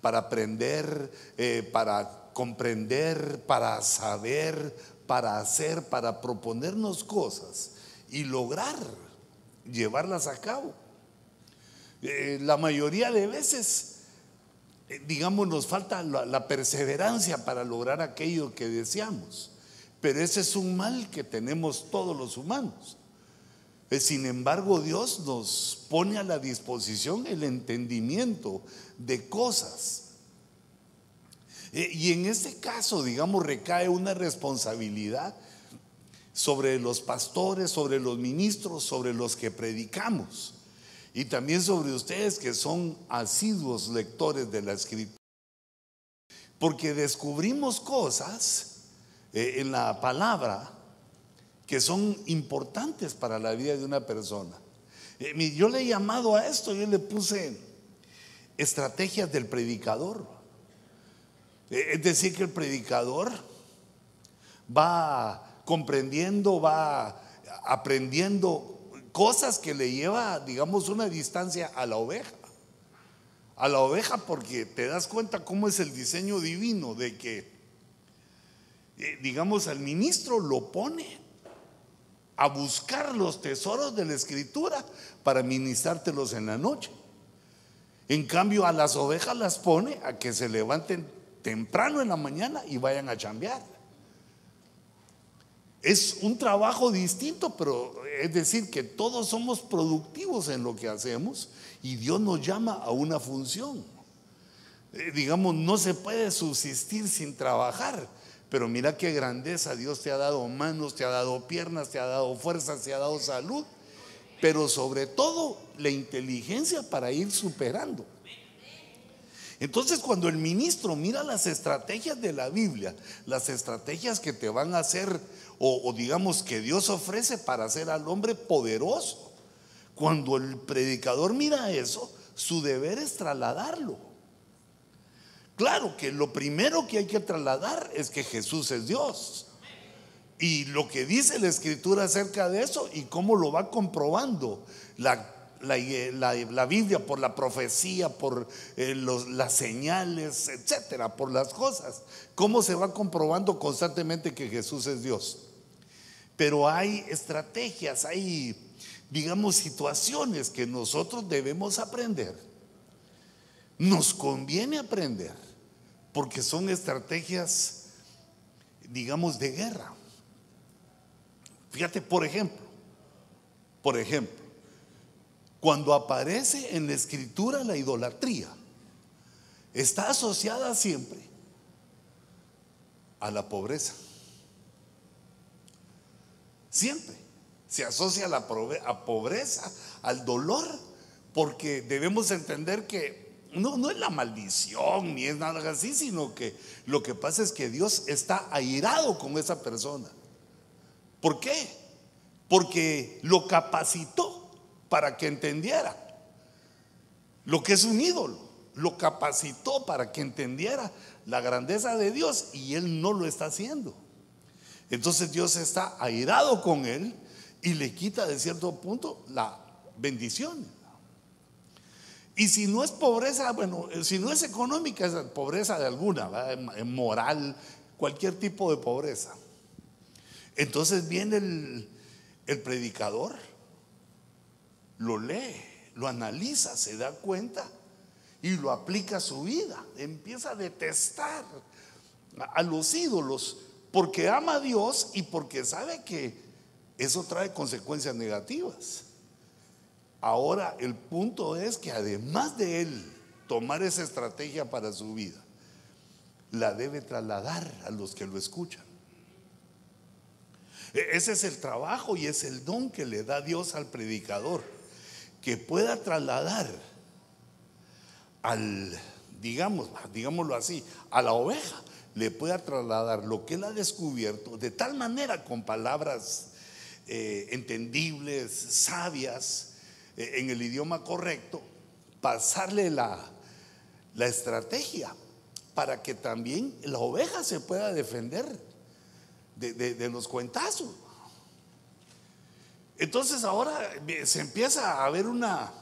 para aprender, eh, para comprender, para saber, para hacer, para proponernos cosas y lograr llevarlas a cabo. Eh, la mayoría de veces, eh, digamos, nos falta la perseverancia para lograr aquello que deseamos. Pero ese es un mal que tenemos todos los humanos. Eh, sin embargo, Dios nos pone a la disposición el entendimiento de cosas. Y en este caso, digamos, recae una responsabilidad sobre los pastores, sobre los ministros, sobre los que predicamos y también sobre ustedes que son asiduos lectores de la escritura. Porque descubrimos cosas eh, en la palabra que son importantes para la vida de una persona. Eh, yo le he llamado a esto, yo le puse estrategias del predicador. Eh, es decir, que el predicador va comprendiendo, va aprendiendo cosas que le lleva, digamos, una distancia a la oveja. A la oveja porque te das cuenta cómo es el diseño divino de que, eh, digamos, al ministro lo pone a buscar los tesoros de la escritura para ministrártelos en la noche. En cambio, a las ovejas las pone a que se levanten temprano en la mañana y vayan a chambear. Es un trabajo distinto, pero es decir, que todos somos productivos en lo que hacemos y Dios nos llama a una función. Eh, digamos, no se puede subsistir sin trabajar, pero mira qué grandeza, Dios te ha dado manos, te ha dado piernas, te ha dado fuerzas, te ha dado salud, pero sobre todo la inteligencia para ir superando. Entonces cuando el ministro mira las estrategias de la Biblia, las estrategias que te van a hacer, o, digamos que Dios ofrece para hacer al hombre poderoso, cuando el predicador mira eso, su deber es trasladarlo. Claro que lo primero que hay que trasladar es que Jesús es Dios. Y lo que dice la escritura acerca de eso y cómo lo va comprobando la la, Biblia, por la profecía, por eh, las señales, etcétera, por las cosas. ¿Cómo se va comprobando constantemente que Jesús es Dios? Pero hay estrategias, hay, digamos, situaciones que nosotros debemos aprender. Nos conviene aprender, porque son estrategias, digamos, de guerra. Fíjate, por ejemplo, por ejemplo, cuando aparece en la escritura la idolatría, está asociada siempre a la pobreza. Siempre se asocia a la pobreza, al dolor, porque debemos entender que no, no es la maldición ni es nada así, sino que lo que pasa es que Dios está airado con esa persona. ¿Por qué? Porque lo capacitó para que entendiera lo que es un ídolo. Lo capacitó para que entendiera la grandeza de Dios y él no lo está haciendo. Entonces Dios está airado con él y le quita de cierto punto la bendición. Y si no es pobreza, bueno, si no es económica, es pobreza de alguna, moral, cualquier tipo de pobreza. Entonces viene el, el predicador lo lee, lo analiza, se da cuenta y lo aplica a su vida. Empieza a detestar a los ídolos porque ama a Dios y porque sabe que eso trae consecuencias negativas. Ahora el punto es que además de él tomar esa estrategia para su vida, la debe trasladar a los que lo escuchan. E-, ese es el trabajo y es el don que le da Dios al predicador que pueda trasladar al, digamos, digámoslo así, a la oveja, le pueda trasladar lo que él ha descubierto de tal manera con palabras eh, entendibles, sabias, en el idioma correcto, pasarle la, la estrategia para que también la oveja se pueda defender de, de los cuentazos. Entonces ahora se empieza a ver una,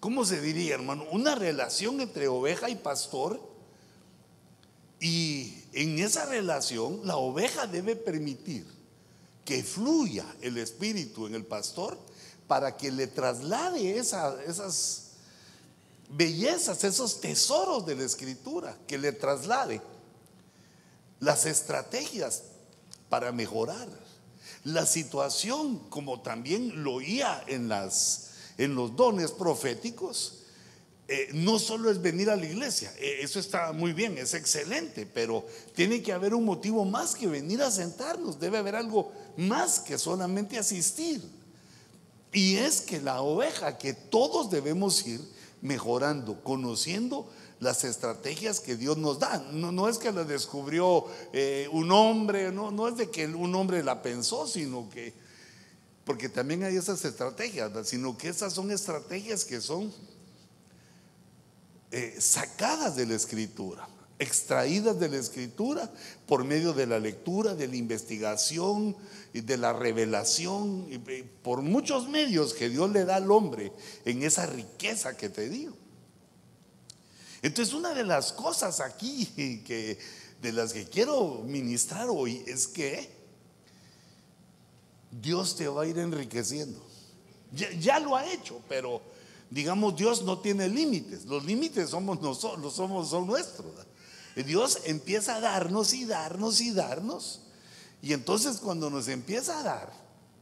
¿cómo se diría, hermano? Una relación entre oveja y pastor. Y en esa relación la oveja debe permitir que fluya el espíritu en el pastor para que le traslade esas bellezas, esos tesoros de la escritura, que le traslade las estrategias para mejorar la situación, como también lo oía en, las, en los dones proféticos. Eh, no solo es venir a la iglesia, eh, eso está muy bien, es excelente, pero tiene que haber un motivo más que venir a sentarnos, debe haber algo más que solamente asistir. Y es que la oveja que todos debemos ir mejorando, conociendo las estrategias que Dios nos da. No, es que la descubrió eh, un hombre, no, no es de que un hombre la pensó, sino que, porque también hay esas estrategias, sino que esas son estrategias que son eh, sacadas de la escritura extraídas de la escritura por medio de la lectura, de la investigación y de la revelación, por muchos medios que Dios le da al hombre en esa riqueza que te digo. Entonces, una de las cosas aquí que de las que quiero ministrar hoy es que Dios te va a ir enriqueciendo. Ya, lo ha hecho, pero digamos Dios no tiene límites. Los límites somos nosotros, somos son nuestros. Dios empieza a darnos y darnos y darnos. Y entonces cuando nos empieza a dar,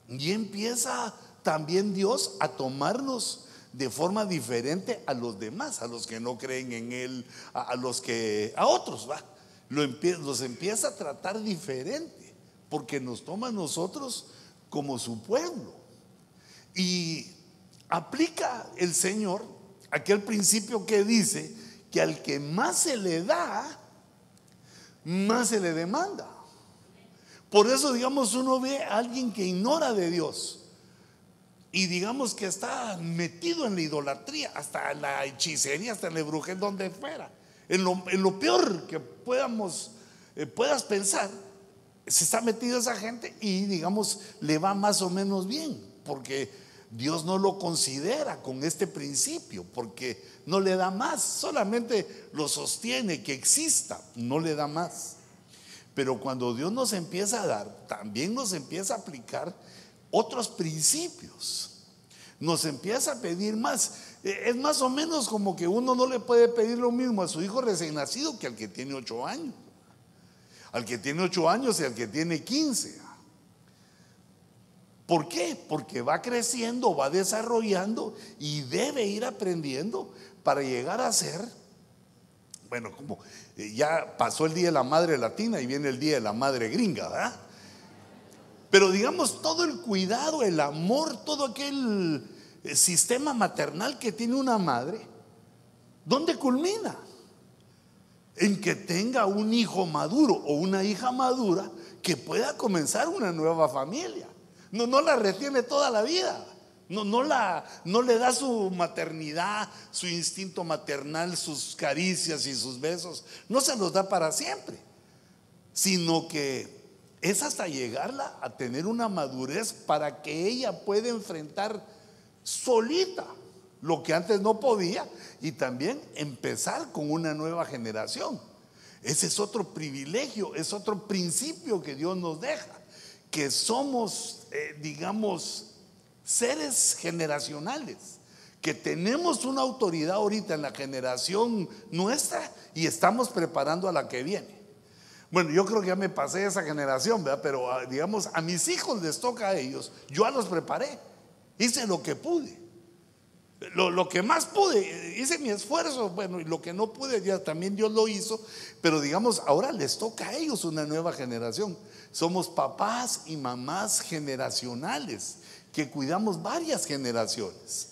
y empieza también Dios a tomarnos de forma diferente a los demás, a los que no creen en Él, a, los que, a otros, va. los empieza a tratar diferente, porque nos toma a nosotros como su pueblo. Y aplica el Señor aquel principio que dice que al que más se le da, más se le demanda. Por eso, digamos, uno ve a alguien que ignora de Dios y digamos que está metido en la idolatría, hasta la hechicería, hasta la brujería, donde fuera. En lo, peor que podamos, eh, puedas pensar, se está metido esa gente y digamos le va más o menos bien, porque Dios no lo considera con este principio, porque no le da más, solamente lo sostiene que exista, no le da más. Pero cuando Dios nos empieza a dar, también nos empieza a aplicar otros principios. Nos empieza a pedir más. Eh, es más o menos como que uno no le puede pedir lo mismo a su hijo recién nacido que al que tiene ocho años. Al que tiene ocho años y al que tiene quince. ¿Por qué? Porque va creciendo, va desarrollando y debe ir aprendiendo para llegar a ser, bueno, como eh, ya pasó el Día de la Madre Latina y viene el Día de la Madre Gringa, ¿verdad? Pero digamos, todo el cuidado, el amor, todo aquel eh, sistema maternal que tiene una madre, ¿dónde culmina? En que tenga un hijo maduro o una hija madura que pueda comenzar una nueva familia. No, no la retiene toda la vida. No, no, la, no le da su maternidad, su instinto maternal, sus caricias y sus besos. No se los da para siempre, sino que es hasta llegarla a tener una madurez para que ella pueda enfrentar solita lo que antes no podía y también empezar con una nueva generación. Ese es otro privilegio, es otro principio que Dios nos deja, que somos, eh, digamos, seres generacionales, que tenemos una autoridad ahorita en la generación nuestra y estamos preparando a la que viene. Bueno, yo creo que ya me pasé esa generación. Pero ah, digamos, a mis hijos les toca a ellos. Yo a los preparé. Hice lo que pude. Lo, que más pude, hice mi esfuerzo, bueno, y lo que no pude, ya también Dios lo hizo, pero digamos, ahora les toca a ellos una nueva generación. Somos papás y mamás generacionales que cuidamos varias generaciones.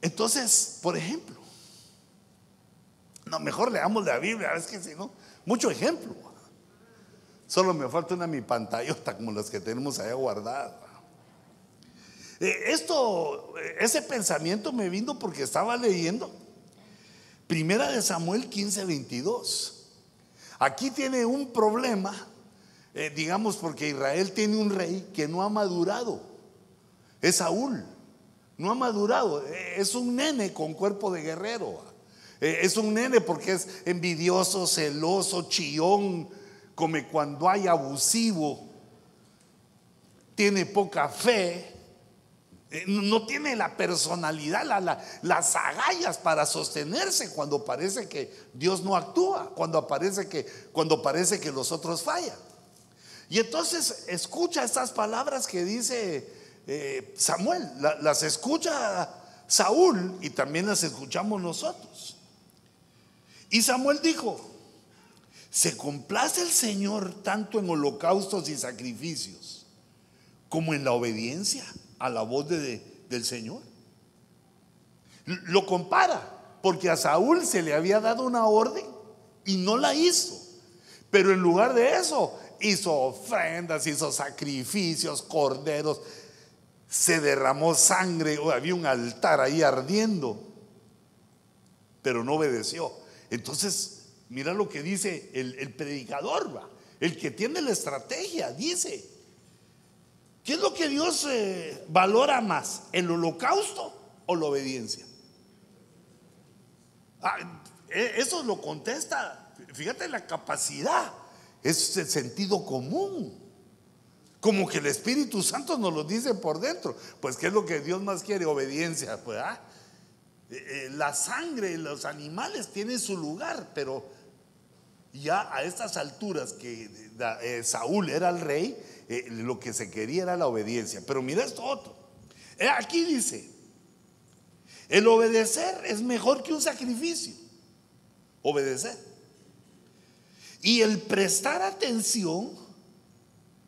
Entonces, por ejemplo, no, mejor leamos la Biblia, es que si no, mucho ejemplo. Solo me falta una mi pantallota como las que tenemos allá guardadas. Eh, esto, ese pensamiento me vino porque estaba leyendo Primera de Samuel 15, 22. Aquí tiene un problema, eh, digamos, porque Israel tiene un rey que no ha madurado. Es Saúl. No ha madurado. Es un nene con cuerpo de guerrero. Eh, es un nene porque es envidioso, celoso, chillón, come cuando hay abusivo, tiene poca fe, eh, no tiene la personalidad, las agallas para sostenerse cuando parece que Dios no actúa, cuando, parece que, cuando parece que los otros fallan. Y entonces escucha estas palabras que dice eh, Samuel, las escucha Saúl y también las escuchamos nosotros. Y Samuel dijo, se complace el Señor tanto en holocaustos y sacrificios como en la obediencia a la voz del Señor. Lo compara, porque a Saúl se le había dado una orden y no la hizo. Pero en lugar de eso, hizo ofrendas, hizo sacrificios, corderos, se derramó sangre, había un altar ahí ardiendo, pero no obedeció. Entonces, mira lo que dice el, predicador, ¿va? el que tiene la estrategia, dice, ¿qué es lo que Dios eh, valora más? ¿El holocausto o la obediencia? Ah, e, eso lo contesta, fíjate la capacidad, es el sentido común. Como que el Espíritu Santo nos lo dice por dentro. Pues, ¿qué es lo que Dios más quiere? Obediencia. Pues, ¿ah? Eh, eh, la sangre, los animales tienen su lugar, pero ya a estas alturas que eh, Saúl era el rey, lo que se quería era la obediencia. Pero mira esto otro. aquí dice, el obedecer es mejor que un sacrificio. Obedecer. Y el prestar atención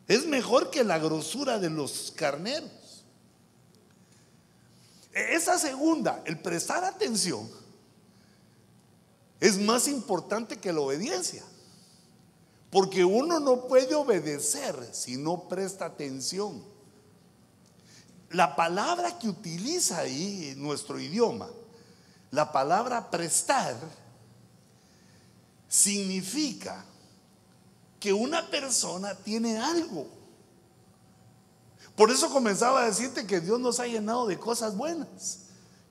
es mejor que la grosura de los carneros. Esa segunda, el prestar atención, es más importante que la obediencia. Porque uno no puede obedecer si no presta atención. La palabra que utiliza ahí en nuestro idioma, la palabra prestar, significa que una persona tiene algo por eso comenzaba a decirte que Dios nos ha llenado de cosas buenas.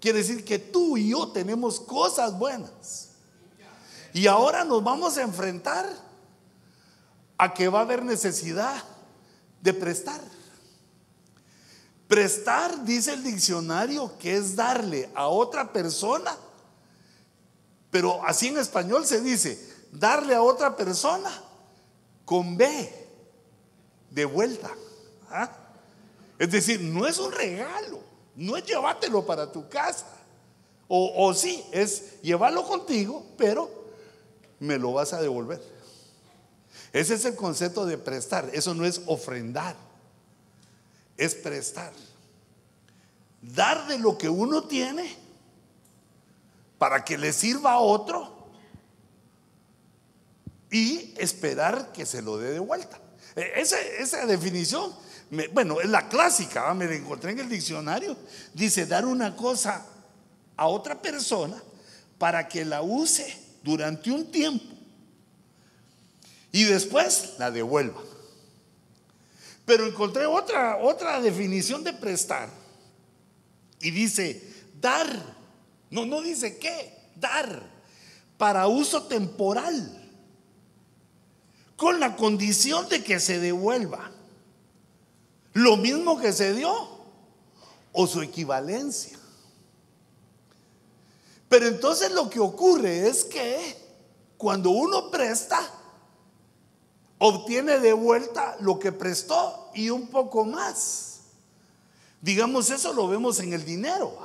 Quiere decir que tú y yo tenemos cosas buenas. Y ahora nos vamos a enfrentar a que va a haber necesidad de prestar. Prestar, dice el diccionario, que es darle a otra persona, pero así en español se dice, darle a otra persona con B, de vuelta. ¿Ah? Es decir, no es un regalo, no es llevártelo para tu casa. O, sí, es llevarlo contigo, pero me lo vas a devolver. Ese es el concepto de prestar. Eso no es ofrendar, es prestar. Dar de lo que uno tiene para que le sirva a otro y esperar que se lo dé de vuelta. E, esa, esa definición bueno, es la clásica, me la encontré en el diccionario. Dice, dar una cosa a otra persona para que la use durante un tiempo y después la devuelva. Pero encontré otra, otra definición de prestar y dice, dar, no, no dice qué, dar para uso temporal, con la condición de que se devuelva. Lo mismo que se dio o su equivalencia. Pero entonces lo que ocurre es que cuando uno presta, obtiene de vuelta lo que prestó y un poco más. Digamos, eso lo vemos en el dinero.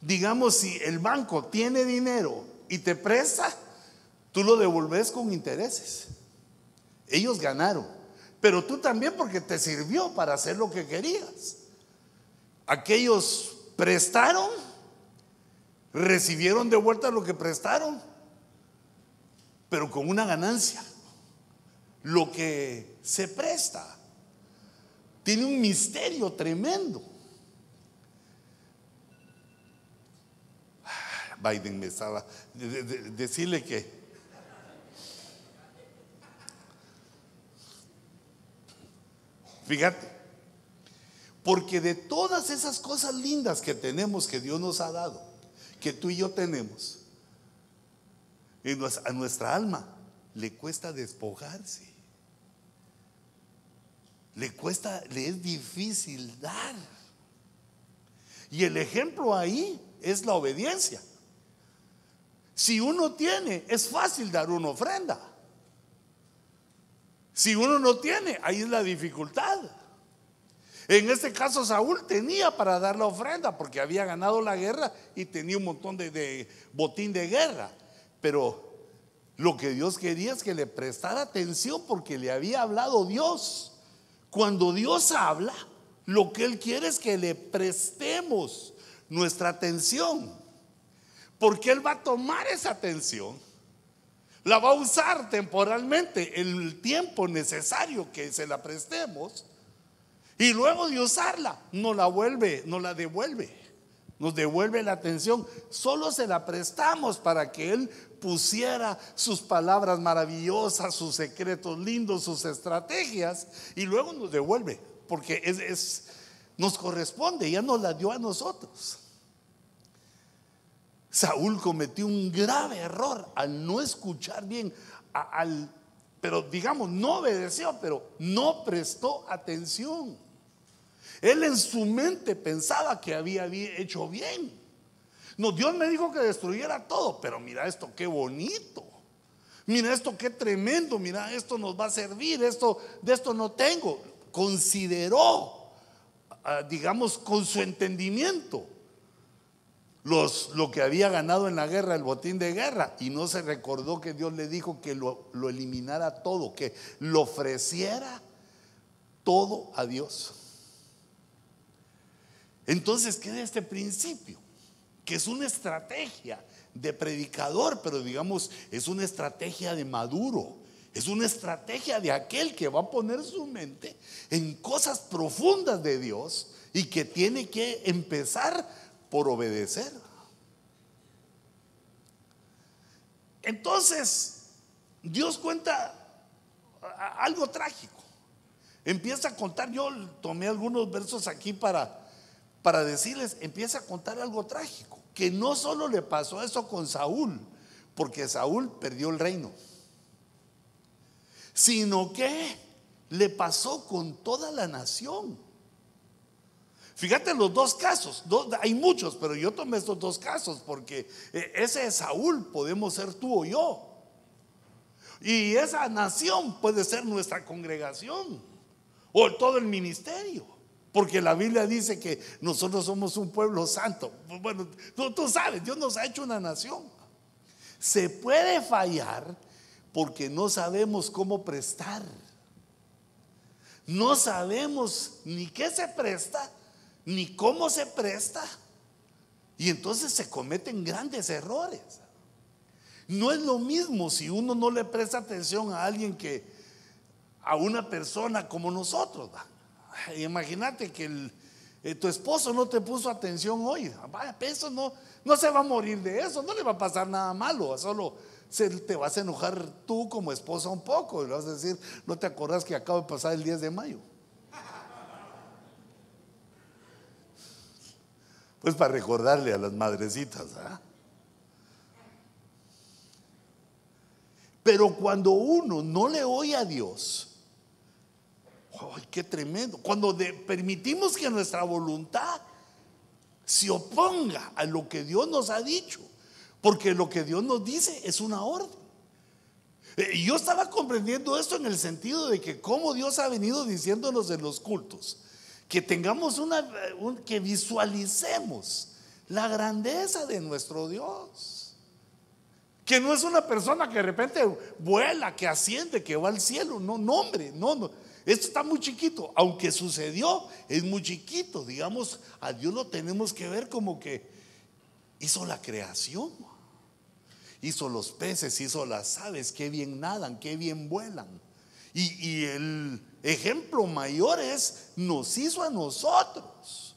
Digamos, si el banco tiene dinero y te presta, tú lo devolves con intereses. Ellos ganaron pero tú también porque te sirvió para hacer lo que querías. Aquellos prestaron, recibieron de vuelta lo que prestaron, pero con una ganancia. Lo que se presta tiene un misterio tremendo. Biden me estaba decirle que Fíjate, Porque de todas esas cosas lindas que tenemos, que Dios nos ha dado, que tú y yo tenemos, a nuestra alma le cuesta despojarse. Le cuesta, le es difícil dar. Y el ejemplo ahí es la obediencia. Si uno tiene, es fácil dar una ofrenda. Si uno no tiene, ahí es la dificultad. En este caso Saúl tenía para dar la ofrenda porque había ganado la guerra y tenía un montón de, botín de guerra. Pero lo que Dios quería es que le prestara atención porque le había hablado Dios. Cuando Dios habla, lo que Él quiere es que le prestemos nuestra atención. Porque Él va a tomar esa atención, la va a usar temporalmente el tiempo necesario que se la prestemos y luego de usarla, no la vuelve, no la devuelve. Nos devuelve la atención. Solo se la prestamos para que Él pusiera sus palabras maravillosas, sus secretos lindos, sus estrategias, y luego nos devuelve, porque es, nos corresponde, ya nos la dio a nosotros. Saúl cometió un grave error al no escuchar bien, al, pero digamos, no obedeció, pero no prestó atención. Él en su mente pensaba que había hecho bien. No, Dios me dijo que destruyera todo, pero mira esto, qué bonito. Mira esto, qué tremendo. Mira, esto nos va a servir. Esto, de esto no tengo. Consideró, ah, digamos, con su entendimiento lo que había ganado en la guerra, el botín de guerra, y no se recordó que Dios le dijo que lo, lo eliminara todo, que lo ofreciera todo a Dios. Entonces queda este principio, que es una estrategia de predicador, pero digamos, es una estrategia de maduro, es una estrategia de aquel que va a poner su mente en cosas profundas de Dios y que tiene que empezar por obedecer. Entonces, Dios cuenta algo trágico. Empieza a contar, yo tomé algunos versos aquí para para decirles, empieza a contar algo trágico, que no solo le pasó eso con Saúl, porque Saúl perdió el reino, sino que le pasó con toda la nación. Fíjate los dos casos, hay muchos, pero yo tomé estos dos casos porque eh, ese es Saúl podemos ser tú o yo. Y esa nación puede ser nuestra congregación o todo el ministerio. Porque la Biblia dice que nosotros somos un pueblo santo. Bueno, tú, sabes, Dios nos ha hecho una nación. Se puede fallar porque no sabemos cómo prestar. No sabemos ni qué se presta, ni cómo se presta. Y entonces se cometen grandes errores. No es lo mismo si uno no le presta atención a alguien que a una persona como nosotros. Imagínate que eh, tu esposo no te puso atención hoy. Vaya, eso no, no se va a morir de eso, no le va a pasar nada malo, solo se, te vas a enojar tú como esposa un poco y le vas a decir, no te acordás que acaba de pasar el 10 de mayo. Pues para recordarle a las madrecitas. ¿ah? Pero cuando uno no le oye a Dios, ¡Ay, qué tremendo! Cuando permitimos que nuestra voluntad se oponga a lo que Dios nos ha dicho, porque lo que Dios nos dice es una orden. Eh, yo estaba comprendiendo esto en el sentido de que como Dios ha venido diciéndonos en los cultos, que tengamos una, que visualicemos la grandeza de nuestro Dios. Que no es una persona que de repente vuela, que asciende, que va al cielo. No, no, hombre, no, no. Esto está muy chiquito, aunque sucedió, es muy chiquito. Digamos, a Dios lo tenemos que ver como que hizo la creación. Hizo los peces, hizo las aves, qué bien nadan, qué bien vuelan. Y, y el ejemplo mayor es, nos hizo a nosotros.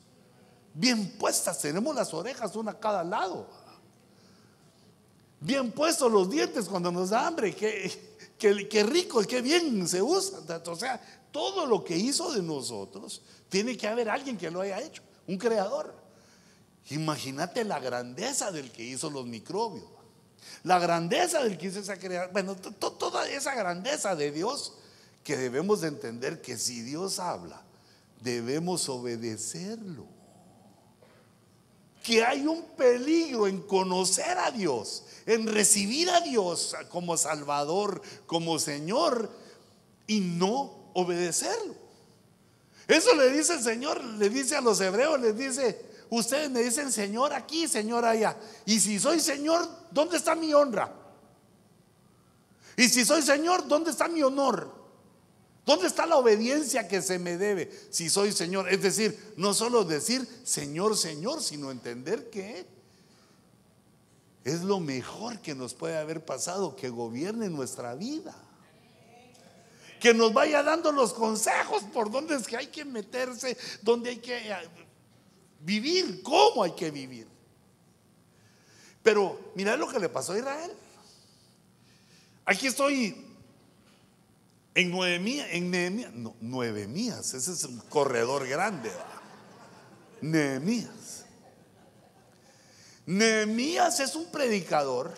Bien puestas, tenemos las orejas una a cada lado. Bien puestos los dientes cuando nos da hambre. Qué, qué, qué rico, qué bien se usa. O sea, todo lo que hizo de nosotros, tiene que haber alguien que lo haya hecho, un creador. Imagínate la grandeza del que hizo los microbios, la grandeza del que hizo esa creación, bueno, toda esa grandeza de Dios que debemos de entender que si Dios habla, debemos obedecerlo. Que hay un peligro en conocer a Dios, en recibir a Dios como Salvador, como Señor, y no obedecerlo. Eso le dice el Señor, le dice a los hebreos, les dice, ustedes me dicen Señor aquí, Señor allá. Y si soy Señor, ¿dónde está mi honra? Y si soy Señor, ¿dónde está mi honor? ¿Dónde está la obediencia que se me debe si soy Señor? Es decir, no solo decir Señor, Señor, sino entender que es lo mejor que nos puede haber pasado, que gobierne nuestra vida. Que nos vaya dando los consejos por dónde es que hay que meterse, dónde hay que eh, vivir, cómo hay que vivir. Pero mira lo que le pasó a Israel. Aquí estoy en nueve mías, en Nehemías, no, nueve mías, ese es un corredor grande. Nehemías. Nehemías es un predicador,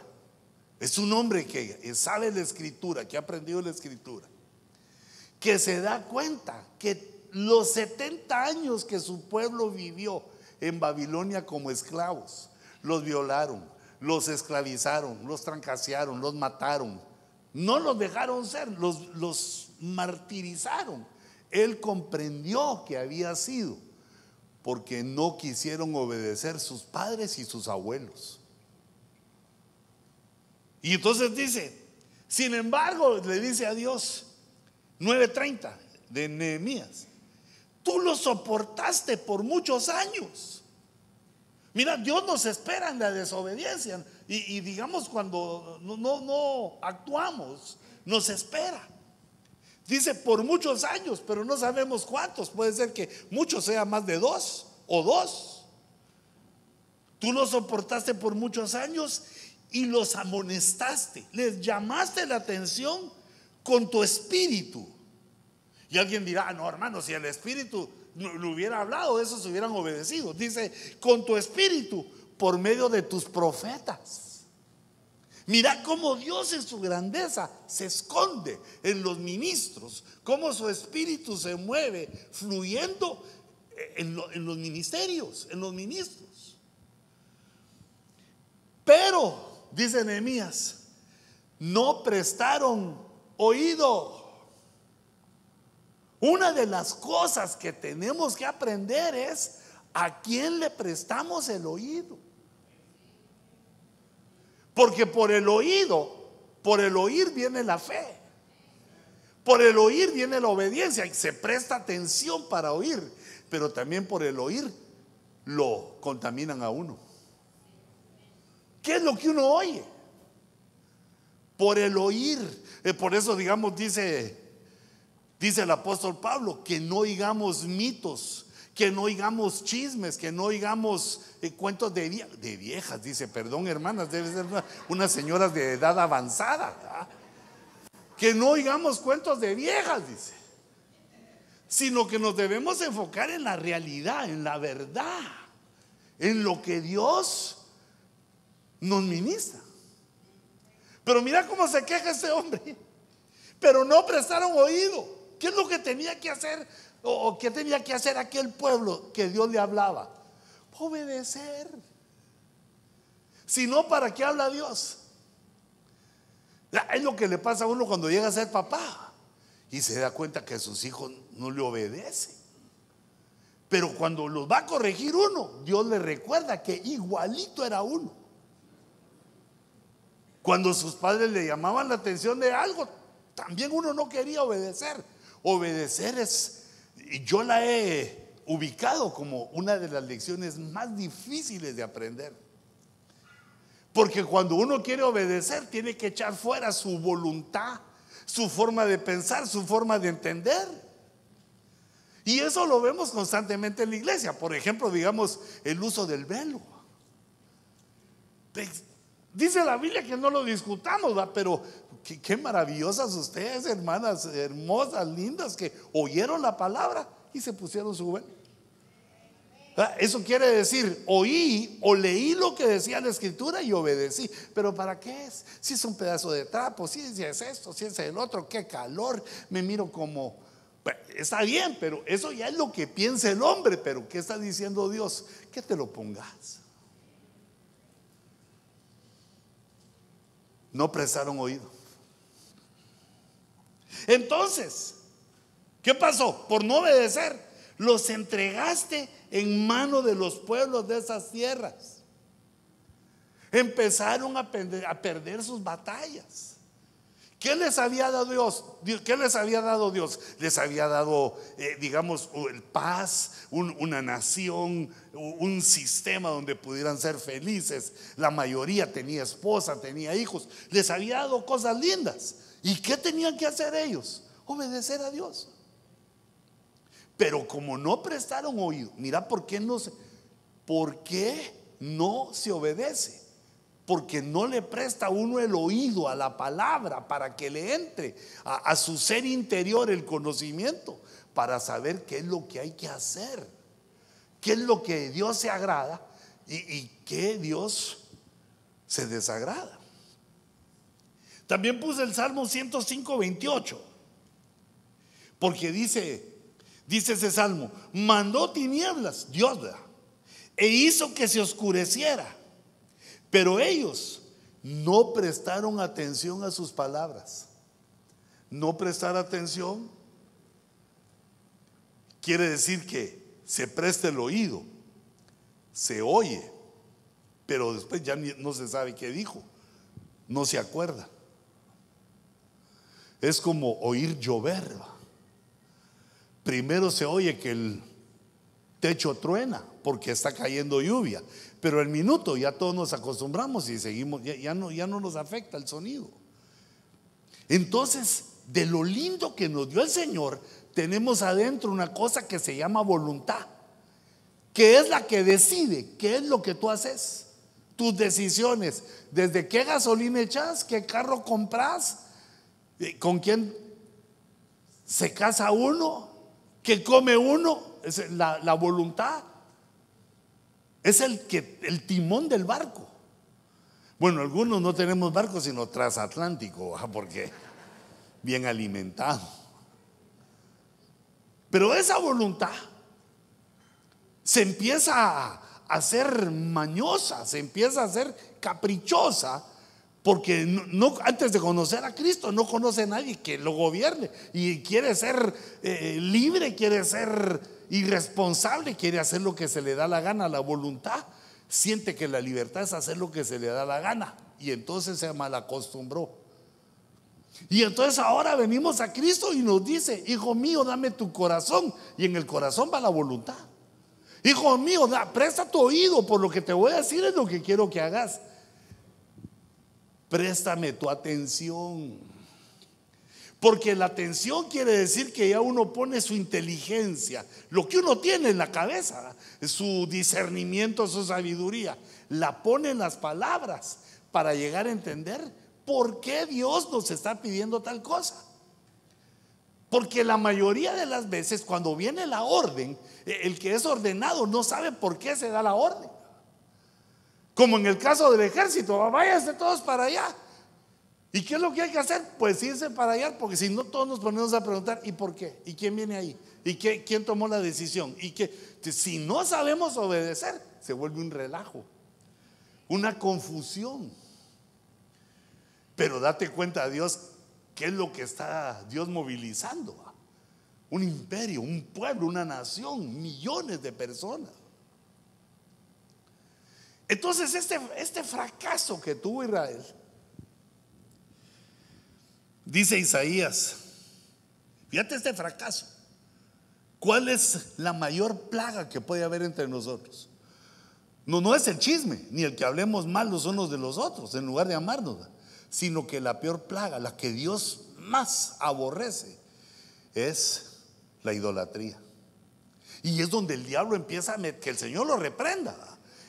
es un hombre que sabe la escritura, que ha aprendido la escritura, que se da cuenta que los 70 años que su pueblo vivió en Babilonia como esclavos, los violaron, los esclavizaron, los trancasearon, los mataron, no los dejaron ser, los, los martirizaron. Él comprendió que había sido porque no quisieron obedecer sus padres y sus abuelos. Y entonces dice, sin embargo, le dice a Dios, 9:30 de Nehemías, tú lo soportaste por muchos años. Mira, Dios nos espera en la desobediencia. Y, digamos, cuando no, no, actuamos, nos espera. Dice por muchos años, pero no sabemos cuántos. Puede ser que muchos sea más de dos o dos. Tú los soportaste por muchos años y los amonestaste. Les llamaste la atención con tu espíritu. Y alguien dirá, ah, no hermano, si el espíritu lo hubiera hablado, esos hubieran obedecido. Dice, con tu espíritu por medio de tus profetas. Mira cómo Dios en su grandeza se esconde en los ministros, cómo su espíritu se mueve fluyendo en, los ministerios, en los ministros. Pero, dice Nehemías, no prestaron oído. Una de las cosas que tenemos que aprender es a quién le prestamos el oído. Porque por el oído, por el oír viene la fe. Por el oír viene la obediencia y se presta atención para oír. Pero también por el oír lo contaminan a uno. ¿Qué es lo que uno oye? Por el oír. Eh, por eso, digamos, dice, dice el apóstol Pablo, que no oigamos mitos que no oigamos chismes, que no oigamos eh, cuentos de, viejas, dice, perdón hermanas, debe ser unas señoras de edad avanzada, que no oigamos cuentos de viejas, dice, sino que nos debemos enfocar en la realidad, en la verdad, en lo que Dios nos ministra. Pero mira cómo se queja este hombre, pero no prestaron oído. ¿Qué es lo que tenía que hacer ¿O qué tenía que hacer aquel pueblo que Dios le hablaba? Obedecer. Si no, ¿para qué habla Dios? Es lo que le pasa a uno cuando llega a ser papá y se da cuenta que sus hijos no le obedecen. Pero cuando los va a corregir uno, Dios le recuerda que igualito era uno. Cuando sus padres le llamaban la atención de algo, también uno no quería obedecer. Obedecer es yo la he ubicado como una de las lecciones más difíciles de aprender. Porque cuando uno quiere obedecer, tiene que echar fuera su voluntad, su forma de pensar, su forma de entender. Y eso lo vemos constantemente en la iglesia. Por ejemplo, digamos, el uso del velo. Dice la Biblia que no lo discutamos, pero qué, maravillosas ustedes, hermanas hermosas, lindas, que oyeron la palabra y se pusieron su velo. Eso quiere decir, oí o leí lo que decía la escritura y obedecí. Pero ¿para qué es? Si es un pedazo de trapo, si es esto, si es el otro, qué calor, me miro como... está bien, pero eso ya es lo que piensa el hombre, pero ¿qué está diciendo Dios? Que te lo pongas. No prestaron oído. Entonces, ¿qué pasó? Por no obedecer, los entregaste en mano de los pueblos de esas tierras. Empezaron a perder, sus batallas. ¿Qué les había dado Dios? ¿Qué les había dado Dios? Les había dado, eh, digamos, paz, una nación, un sistema donde pudieran ser felices. La mayoría tenía esposa, tenía hijos. Les había dado cosas lindas. ¿Y qué tenían que hacer ellos? Obedecer a Dios. Pero como no prestaron oído, mira por qué no se, por qué no se obedece. Porque no le presta uno el oído a la palabra para que le entre a, su ser interior el conocimiento para saber qué es lo que hay que hacer, qué es lo que Dios se agrada y, qué Dios se desagrada. También puse el Salmo 105, 28, porque dice, Dice ese salmo, mandó tinieblas, Dios, e hizo que se oscureciera. Pero ellos no prestaron atención a sus palabras. No prestar atención quiere decir que se presta el oído, se oye, pero después ya no se sabe qué dijo, no se acuerda. Es como oír llover primero se oye que el techo truena porque está cayendo lluvia, pero el minuto ya todos nos acostumbramos y seguimos, ya, no, ya no nos afecta el sonido. Entonces, de lo lindo que nos dio el Señor, tenemos adentro una cosa que se llama voluntad, que es la que decide qué es lo que tú haces, tus decisiones, desde qué gasolina echas, qué carro compras, eh, con quién se casa uno, que come uno, es la, voluntad. Es el, que, el timón del barco. Bueno, algunos no tenemos barco sino transatlántico, porque bien alimentado. Pero esa voluntad se empieza a hacer mañosa, se empieza a hacer caprichosa porque no, antes de conocer a Cristo no conoce a nadie que lo gobierne y quiere ser eh, libre, quiere ser irresponsable, quiere hacer lo que se le da la gana, la voluntad. Siente que la libertad es hacer lo que se le da la gana y entonces se malacostumbró. Y entonces ahora venimos a Cristo y nos dice, hijo mío, dame tu corazón. Y en el corazón va la voluntad. Hijo mío, presta tu oído, por lo que te voy a decir es lo que quiero que hagas. Préstame tu atención. Porque la atención quiere decir que ya uno pone su inteligencia, lo que uno tiene en la cabeza, su discernimiento, su sabiduría, la pone en las palabras para llegar a entender por qué Dios nos está pidiendo tal cosa. Porque la mayoría de las veces cuando viene la orden, el que es ordenado no sabe por qué se da la orden. Como en el caso del ejército, váyanse todos para allá. ¿Y qué es lo que hay que hacer? Pues irse para allá, porque si no todos nos ponemos a preguntar, ¿y por qué? ¿Y quién viene ahí? ¿Y qué, quién tomó la decisión? Y que si no sabemos obedecer, se vuelve un relajo, una confusión. Pero date cuenta, Dios, ¿qué es lo que está Dios movilizando? Un imperio, un pueblo, una nación, millones de personas. Entonces este, este fracaso que tuvo Israel, dice Isaías, fíjate este fracaso, ¿cuál es la mayor plaga que puede haber entre nosotros? No, no es el chisme, ni el que hablemos mal los unos de los otros, en lugar de amarnos, sino que la peor plaga, la que Dios más aborrece, es la idolatría. Y es donde el diablo empieza a que el Señor lo reprenda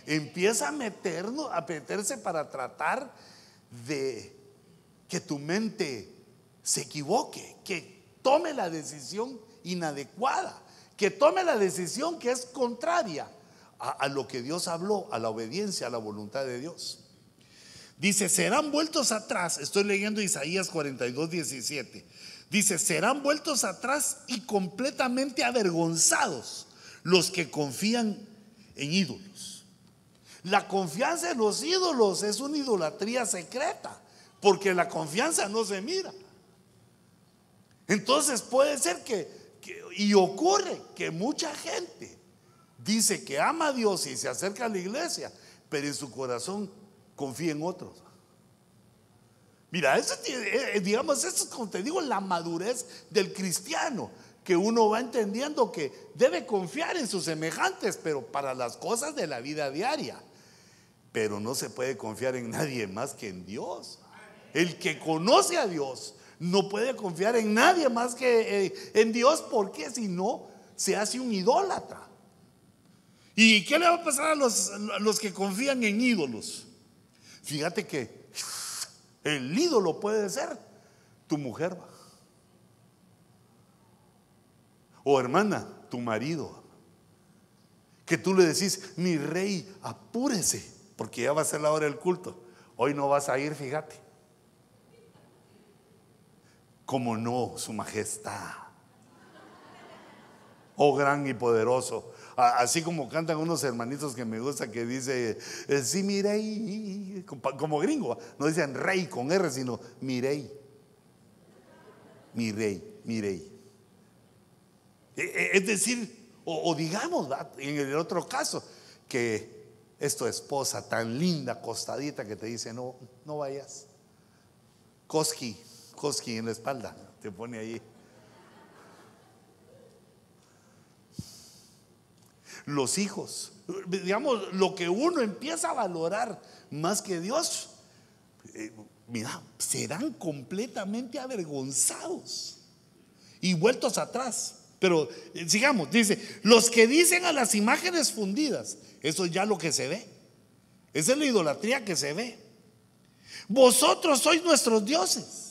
empieza a, meternos, a meterse para tratar de que tu mente se equivoque, que tome la decisión inadecuada, que tome la decisión que es contraria a, lo que Dios habló, a la obediencia, a la voluntad de Dios. Dice, serán vueltos atrás. Estoy leyendo Isaías 42, 17. Dice, serán vueltos atrás y completamente avergonzados los que confían en ídolos. La confianza en los ídolos es una idolatría secreta, porque la confianza no se mira. Entonces puede ser que, y ocurre que mucha gente dice que ama a Dios y se acerca a la iglesia, pero en su corazón confía en otros. Mira, eso, eh, eh, digamos, eso es como te digo, la madurez del cristiano, que uno va entendiendo que debe confiar en sus semejantes, pero para las cosas de la vida diaria. Pero no se puede confiar en nadie más que en Dios. El que conoce a Dios no puede confiar en nadie más que eh, en Dios, porque si no, se hace un idólatra. ¿Y qué le va a pasar a los, a los que confían en ídolos? Fíjate que el ídolo puede ser tu mujer. O hermana, tu marido. Que tú le decís, mi rey, apúrese, porque ya va a ser la hora del culto. Hoy no vas a ir, fíjate. Como no, su majestad. Oh gran y poderoso. Así como cantan unos hermanitos que me gusta que dice, eh, sí, mirei, como gringo, no dicen rey con R, sino mirei. Mi rey. E, e, es decir, o, digamos, en el otro caso, que es tu esposa tan linda, acostadita, que te dice, no, no vayas. Koski, Koski en la espalda, te pone ahí. los hijos. Digamos, lo que uno empieza a valorar más que Dios, eh, mira, serán completamente avergonzados y vueltos atrás. Pero eh, sigamos, dice, los que dicen a las imágenes fundidas, eso es ya lo que se ve. Esa es la idolatría que se ve. Vosotros sois nuestros dioses.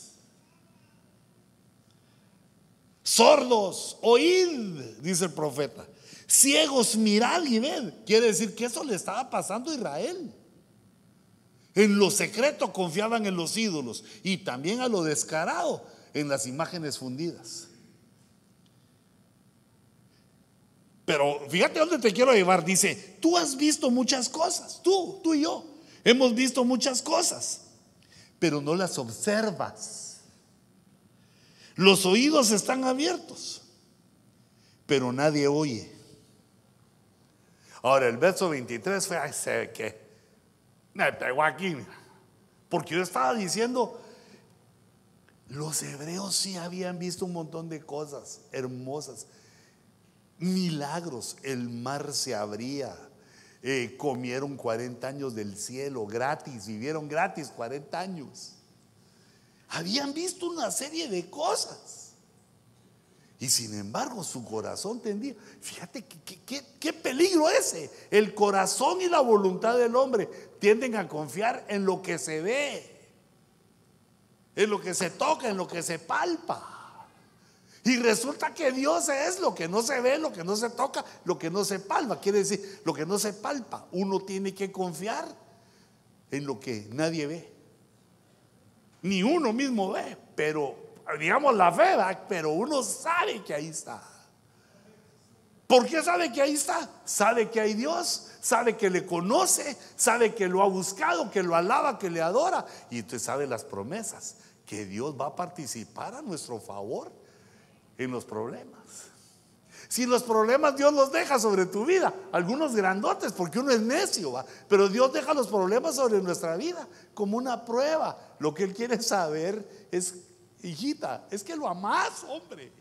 Sordos, oíd, dice el profeta. Ciegos, mirad y ved. Quiere decir que eso le estaba pasando a Israel. En lo secreto confiaban en los ídolos y también a lo descarado en las imágenes fundidas. Pero fíjate dónde te quiero llevar. Dice, tú has visto muchas cosas, tú, tú y yo. Hemos visto muchas cosas, pero no las observas. Los oídos están abiertos, pero nadie oye. Ahora, el verso 23 fue, sé que me pegó aquí. Porque yo estaba diciendo, los hebreos sí habían visto un montón de cosas hermosas, milagros, el mar se abría, eh, comieron 40 años del cielo gratis, vivieron gratis 40 años. Habían visto una serie de cosas. Y sin embargo su corazón tendía. Fíjate qué, peligro ese. El corazón y la voluntad del hombre tienden a confiar en lo que se ve, en lo que se toca, en lo que se palpa. Y resulta que Dios es lo que no se ve, lo que no se toca, lo que no se palpa. Quiere decir, lo que no se palpa. Uno tiene que confiar en lo que nadie ve. Ni uno mismo ve, pero digamos, la fe, pero uno sabe que ahí está. ¿Por qué sabe que ahí está? Sabe que hay Dios, sabe que le conoce, sabe que lo ha buscado, que lo alaba, que le adora. Y usted sabe las promesas, que Dios va a participar a nuestro favor en los problemas. Si los problemas Dios los deja sobre tu vida, algunos grandotes, porque uno es necio, ¿va? pero Dios deja los problemas sobre nuestra vida como una prueba. Lo que Él quiere saber es hijita, es que lo amás, hombre.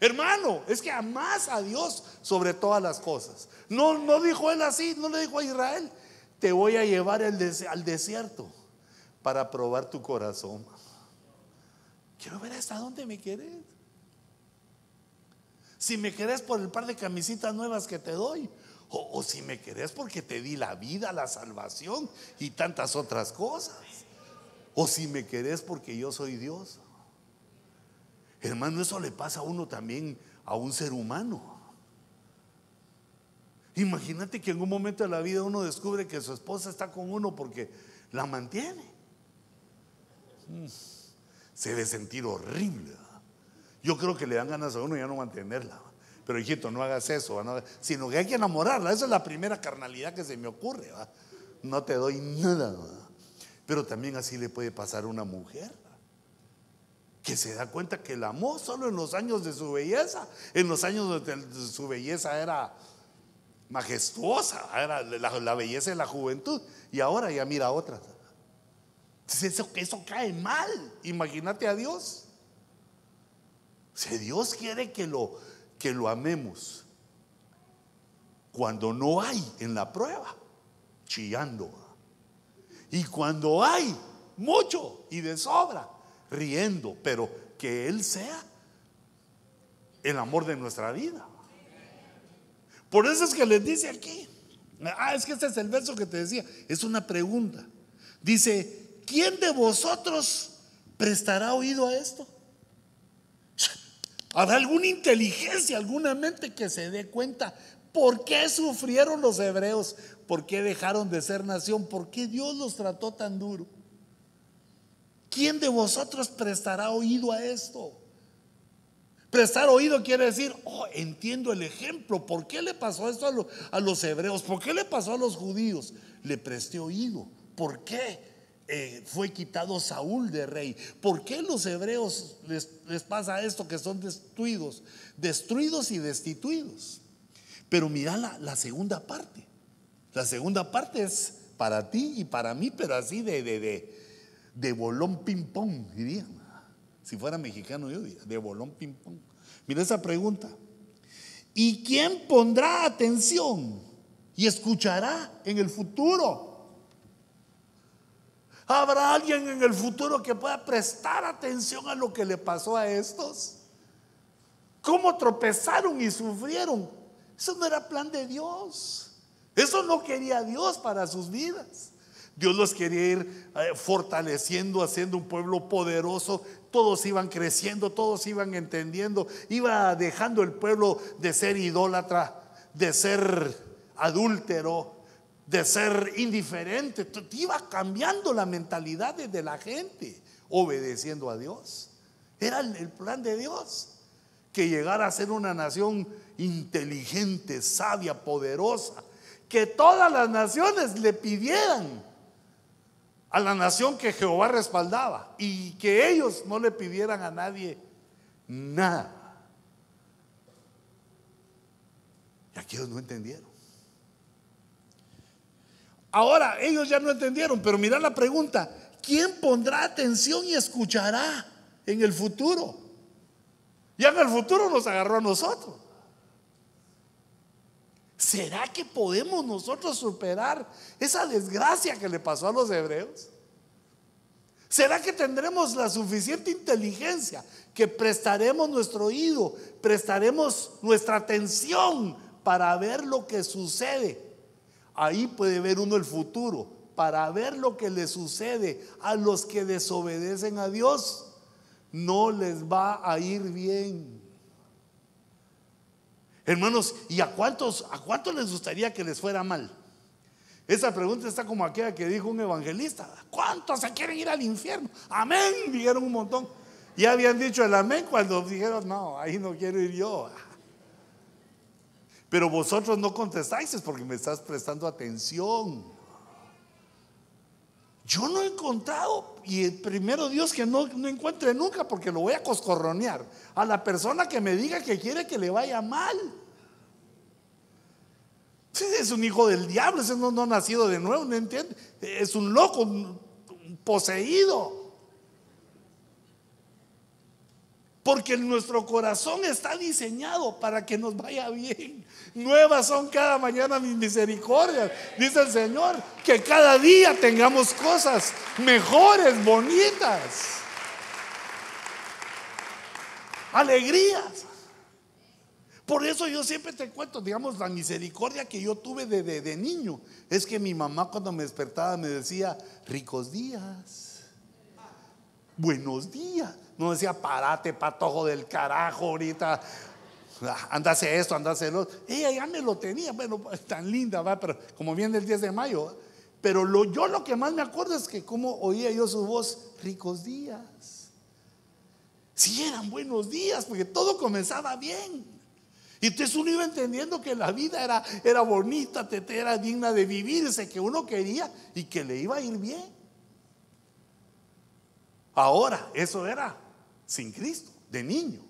Hermano, es que amás a Dios sobre todas las cosas. No, no dijo él así, no le dijo a Israel, te voy a llevar al desierto para probar tu corazón. Quiero ver hasta dónde me quieres Si me querés por el par de camisitas nuevas que te doy, O, si me querés porque te di la vida, la salvación y tantas otras cosas. O si me querés porque yo soy Dios. Hermano, eso le pasa a uno también a un ser humano. Imagínate que en un momento de la vida uno descubre que su esposa está con uno porque la mantiene. Mm, se debe sentir horrible. Yo creo que le dan ganas a uno ya no mantenerla. Pero hijito, no hagas eso, sino que hay que enamorarla. Esa es la primera carnalidad que se me ocurre. No te doy nada. Pero también así le puede pasar a una mujer que se da cuenta que el amó solo en los años de su belleza. En los años de su belleza era majestuosa, era la, belleza de la juventud. Y ahora ya mira a otras. Eso, eso cae mal. Imagínate a Dios. Si Dios quiere que lo, que lo amemos cuando no hay en la prueba, chillando. Y cuando hay mucho y de sobra, riendo, pero que Él sea el amor de nuestra vida. Por eso es que les dice aquí, ah, es que este es el verso que te decía, es una pregunta. Dice, ¿quién de vosotros prestará oído a esto? ¿Habrá alguna inteligencia, alguna mente que se dé cuenta por qué sufrieron los hebreos? ¿Por qué dejaron de ser nación? ¿Por qué Dios los trató tan duro? ¿Quién de vosotros prestará oído a esto? Prestar oído quiere decir, oh, entiendo el ejemplo. ¿Por qué le pasó esto a, los hebreos? ¿Por qué le pasó a los judíos? Le presté oído. ¿Por qué eh, fue quitado Saúl de rey? ¿Por qué los hebreos les, pasa esto que son destruidos? Destruidos y destituidos. Pero mira la, la segunda parte. La segunda parte es para ti y para mí, pero así de, de, de de bolón ping-pong, dirían. Si fuera mexicano, yo diría, de bolón ping-pong. Mira esa pregunta. ¿Y quién pondrá atención y escuchará en el futuro? ¿Habrá alguien en el futuro que pueda prestar atención a lo que le pasó a estos? ¿Cómo tropezaron y sufrieron? Eso no era plan de Dios. Eso no quería Dios para sus vidas. Dios los quería ir eh, fortaleciendo, haciendo un pueblo poderoso. Todos iban creciendo, todos iban entendiendo. Iba dejando el pueblo de ser idólatra, de ser adúltero, de ser indiferente. Iba cambiando la mentalidad de la gente, obedeciendo a Dios. Era el plan de Dios, que llegara a ser una nación inteligente, sabia, poderosa, que todas las naciones le pidieran a la nación que Jehová respaldaba y que ellos no le pidieran a nadie nada. Y aquellos no entendieron. Ahora, ellos ya no entendieron, pero mira la pregunta, ¿quién pondrá atención y escuchará en el futuro? Ya en el futuro nos agarró a nosotros. ¿Será que podemos nosotros superar esa desgracia que le pasó a los hebreos? ¿Será que tendremos la suficiente inteligencia que prestaremos nuestro oído, prestaremos nuestra atención para ver lo que sucede? Ahí puede ver uno el futuro, para ver lo que le sucede a los que desobedecen a Dios. No les va a ir bien. Hermanos, ¿y a cuántos, a cuántos les gustaría que les fuera mal? Esa pregunta está como aquella que dijo un evangelista. ¿Cuántos se quieren ir al infierno? Amén, dijeron un montón. Ya habían dicho el amén cuando dijeron, no, ahí no quiero ir yo. Pero vosotros no contestáis porque me estás prestando atención. Yo no he encontrado, y primero Dios que no, no encuentre nunca porque lo voy a coscorronear, a la persona que me diga que quiere que le vaya mal. Es un hijo del diablo, ese no, no ha nacido de nuevo, no entiende. Es un loco, un poseído. Porque nuestro corazón está diseñado para que nos vaya bien. Nuevas son cada mañana mis misericordias, dice el Señor. Que cada día tengamos cosas mejores, bonitas. Alegrías. Por eso yo siempre te cuento, digamos, la misericordia que yo tuve de, de, niño. Es que mi mamá cuando me despertaba me decía, ricos días, buenos días. No decía, parate, patojo del carajo, ahorita andase esto, andase lo otro. Ella ya me lo tenía, bueno, tan linda, va, pero como viene el 10 de mayo. Pero lo, yo lo que más me acuerdo es que como oía yo su voz, ricos días. Si eran buenos días, porque todo comenzaba bien. Y entonces uno iba entendiendo que la vida era, era bonita, era digna de vivirse, que uno quería y que le iba a ir bien. Ahora, eso era sin Cristo, de niño.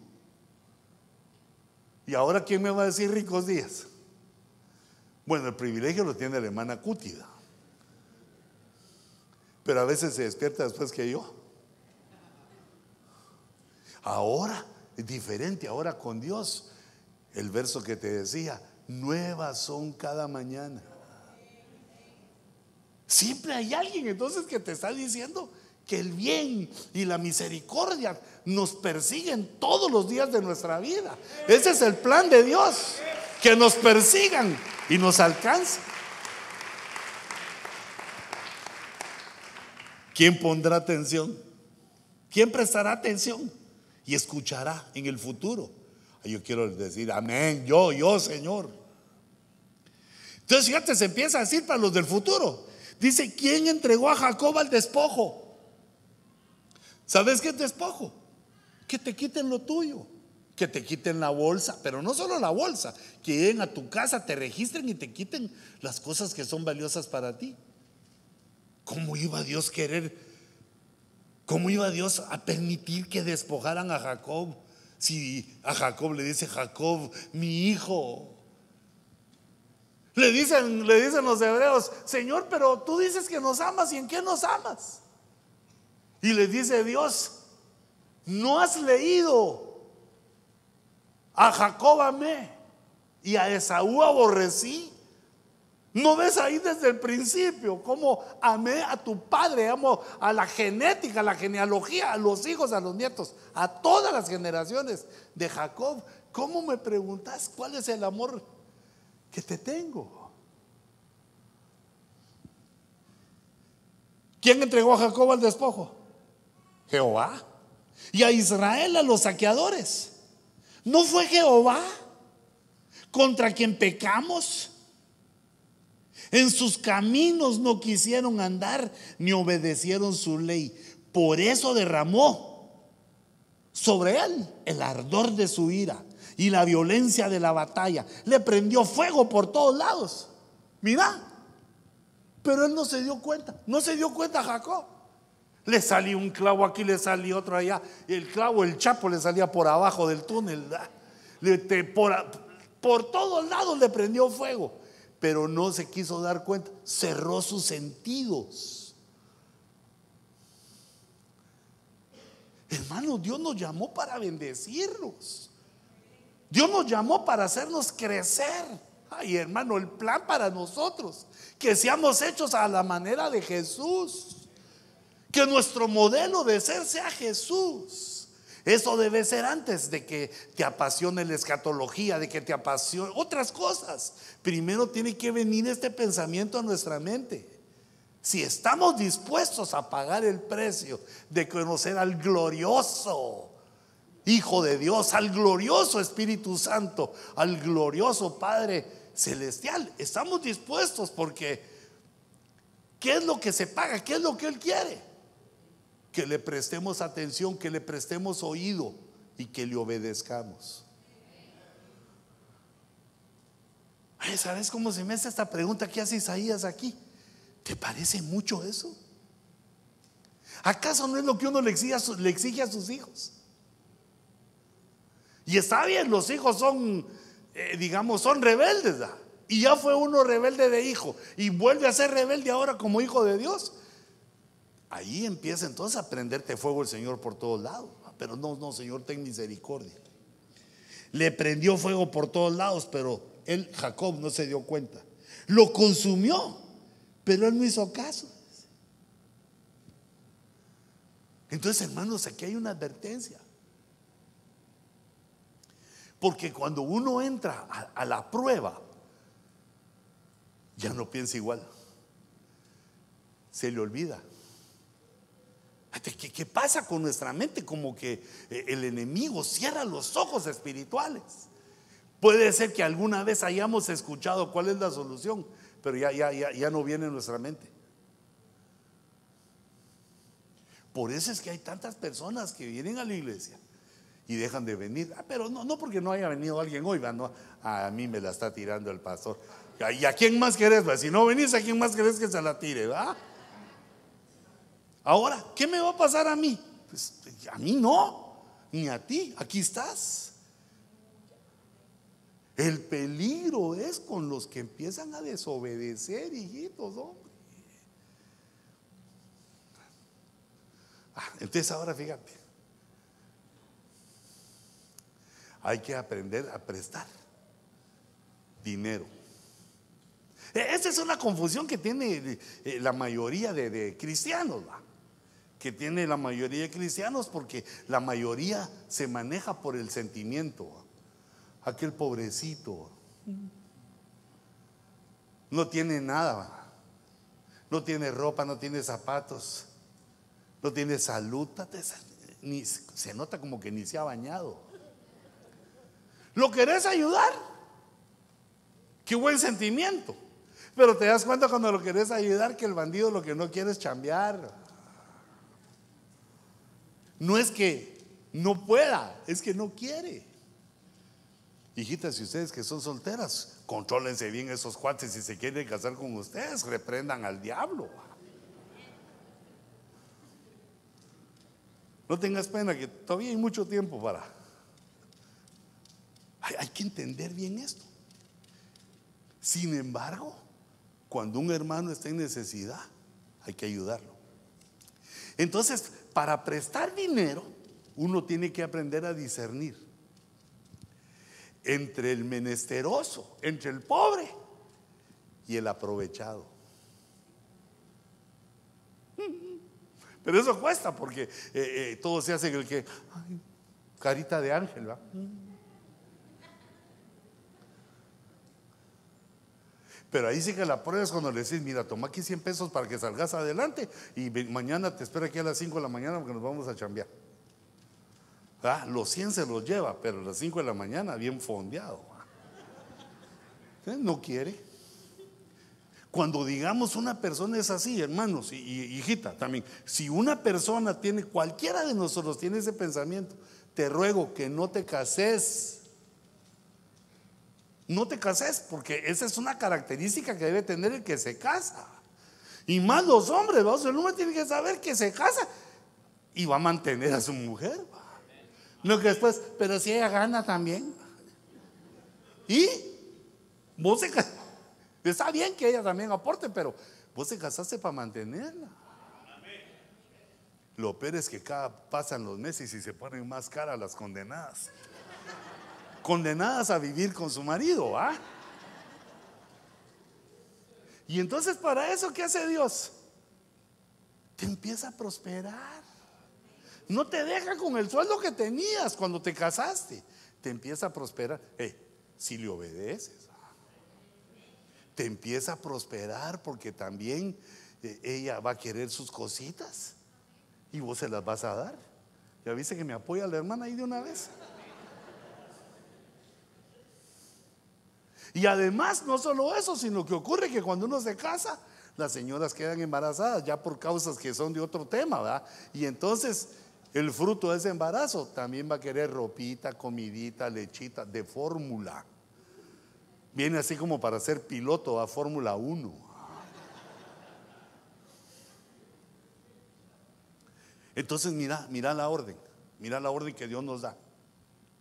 Y ahora, ¿quién me va a decir ricos días? Bueno, el privilegio lo tiene la hermana Cútida. Pero a veces se despierta después que yo. Ahora es diferente, ahora con Dios. El verso que te decía, nuevas son cada mañana. Siempre hay alguien entonces que te está diciendo que el bien y la misericordia nos persiguen todos los días de nuestra vida. Ese es el plan de Dios, que nos persigan y nos alcancen. ¿Quién pondrá atención? ¿Quién prestará atención y escuchará en el futuro? Yo quiero decir, amén, yo, yo, Señor. Entonces, fíjate, se empieza a decir para los del futuro. Dice, ¿quién entregó a Jacob al despojo? ¿Sabes qué es despojo? Que te quiten lo tuyo, que te quiten la bolsa, pero no solo la bolsa, que lleguen a tu casa, te registren y te quiten las cosas que son valiosas para ti. ¿Cómo iba Dios querer? ¿Cómo iba Dios a permitir que despojaran a Jacob? Si a Jacob le dice Jacob, mi hijo. Le dicen, le dicen los hebreos, Señor, pero tú dices que nos amas y en qué nos amas. Y le dice Dios, no has leído, a Jacob amé y a Esaú aborrecí. ¿No ves ahí desde el principio cómo amé a tu padre, amo a la genética, a la genealogía, a los hijos, a los nietos, a todas las generaciones de Jacob? ¿Cómo me preguntas cuál es el amor que te tengo? ¿Quién entregó a Jacob al despojo? Jehová. Y a Israel a los saqueadores. ¿No fue Jehová contra quien pecamos? En sus caminos no quisieron andar ni obedecieron su ley. Por eso derramó sobre él el ardor de su ira y la violencia de la batalla. Le prendió fuego por todos lados. Mira, pero él no se dio cuenta. No se dio cuenta Jacob. Le salió un clavo aquí, le salió otro allá. El clavo, el chapo le salía por abajo del túnel. Por, por todos lados le prendió fuego. Pero no se quiso dar cuenta. Cerró sus sentidos. Hermano, Dios nos llamó para bendecirnos. Dios nos llamó para hacernos crecer. Ay, hermano, el plan para nosotros, que seamos hechos a la manera de Jesús. Que nuestro modelo de ser sea Jesús. Eso debe ser antes de que te apasione la escatología, de que te apasione otras cosas. Primero tiene que venir este pensamiento a nuestra mente. Si estamos dispuestos a pagar el precio de conocer al glorioso Hijo de Dios, al glorioso Espíritu Santo, al glorioso Padre Celestial, estamos dispuestos porque ¿qué es lo que se paga? ¿Qué es lo que Él quiere? Que le prestemos atención, que le prestemos oído y que le obedezcamos. ¿Sabes cómo se me hace esta pregunta que hace Isaías aquí? ¿Te parece mucho eso? ¿Acaso no es lo que uno le exige a, le a sus hijos? Y está bien, los hijos son, eh, digamos, son rebeldes. Y ya fue uno rebelde de hijo y vuelve a ser rebelde ahora como hijo de Dios. Ahí empieza entonces a prenderte fuego el Señor por todos lados. Pero no, no, Señor, ten misericordia. Le prendió fuego por todos lados, pero él, Jacob, no se dio cuenta. Lo consumió, pero él no hizo caso. Entonces, hermanos, aquí hay una advertencia. Porque cuando uno entra a, la prueba, ya no piensa igual. Se le olvida. ¿Qué, ¿Qué, pasa con nuestra mente? Como que eh, el enemigo cierra los ojos espirituales. Puede ser que alguna vez hayamos escuchado cuál es la solución, pero ya, ya, ya, ya no viene en nuestra mente. Por eso es que hay tantas personas que vienen a la iglesia y dejan de venir. Ah, pero no, no porque no haya venido alguien hoy, no, a mí me la está tirando el pastor. ¿Y a quién más querés? Si no venís, ¿a quién más querés que se la tire? ¿va? Ahora, ¿qué me va a pasar a mí? Pues a mí no, ni a ti. Aquí estás. El peligro es con los que empiezan a desobedecer, hijitos, hombre. Ah, entonces ahora fíjate, hay que aprender a prestar dinero. E, esa es una confusión que tiene eh, la mayoría de, cristianos, que tiene la mayoría de cristianos porque la mayoría se maneja por el sentimiento. Aquel pobrecito no tiene nada, no tiene ropa, no tiene zapatos no tiene salud, ni, se nota como que ni se ha bañado. ¿Lo querés ayudar? Qué buen sentimiento. Pero te das cuenta cuando lo querés ayudar que el bandido lo que no quiere es chambear. No es que no pueda, es que no quiere. Hijitas, y ustedes que son solteras, contrólense bien esos cuates si se quieren casar con ustedes, reprendan al diablo. No tengas pena que todavía hay mucho tiempo para... Hay, que entender bien esto. Sin embargo, cuando un hermano está en necesidad, hay que ayudarlo. Entonces, para prestar dinero, uno tiene que aprender a discernir entre el menesteroso, entre el pobre y el aprovechado. Pero eso cuesta porque eh, eh, todo se hace en el que, carita de ángel, ¿va? Pero ahí sí que la prueba es cuando le decís, mira, toma aquí 100 pesos para que salgas adelante y mañana te espero aquí a las 5 de la mañana porque nos vamos a chambear. Ah, los 100 se los lleva, pero a las 5 de la mañana bien fondeado. No quiere. Cuando digamos una persona es así, hermanos y, hijita también, si una persona tiene, cualquiera de nosotros tiene ese pensamiento, te ruego que no te cases. No te cases, porque esa es una característica que debe tener el que se casa. Y más los hombres, vamos, el hombre tiene que saber que se casa y va a mantener a su mujer. No que después, pero si ella gana también. Y vos se. Está bien que ella también aporte, pero vos te casaste para mantenerla. Lo peor es que cada pasan los meses y se ponen más caras las condenadas. Condenadas a vivir con su marido, ¿ah? Y entonces para eso, ¿qué hace Dios? Te empieza a prosperar. No te deja con el sueldo que tenías cuando te casaste. Te empieza a prosperar. Eh, si le obedeces te empieza a prosperar porque también eh, ella va a querer sus cositas y vos se las vas a dar. Ya viste que me apoya la hermana ahí de una vez. Y además, no solo eso, sino que ocurre que cuando uno se casa, las señoras quedan embarazadas ya por causas que son de otro tema, ¿verdad? Y entonces el fruto de ese embarazo también va a querer ropita, comidita, lechita, de fórmula. Viene así como para ser piloto a Fórmula 1. Entonces mira, mira la orden, mira la orden que Dios nos da.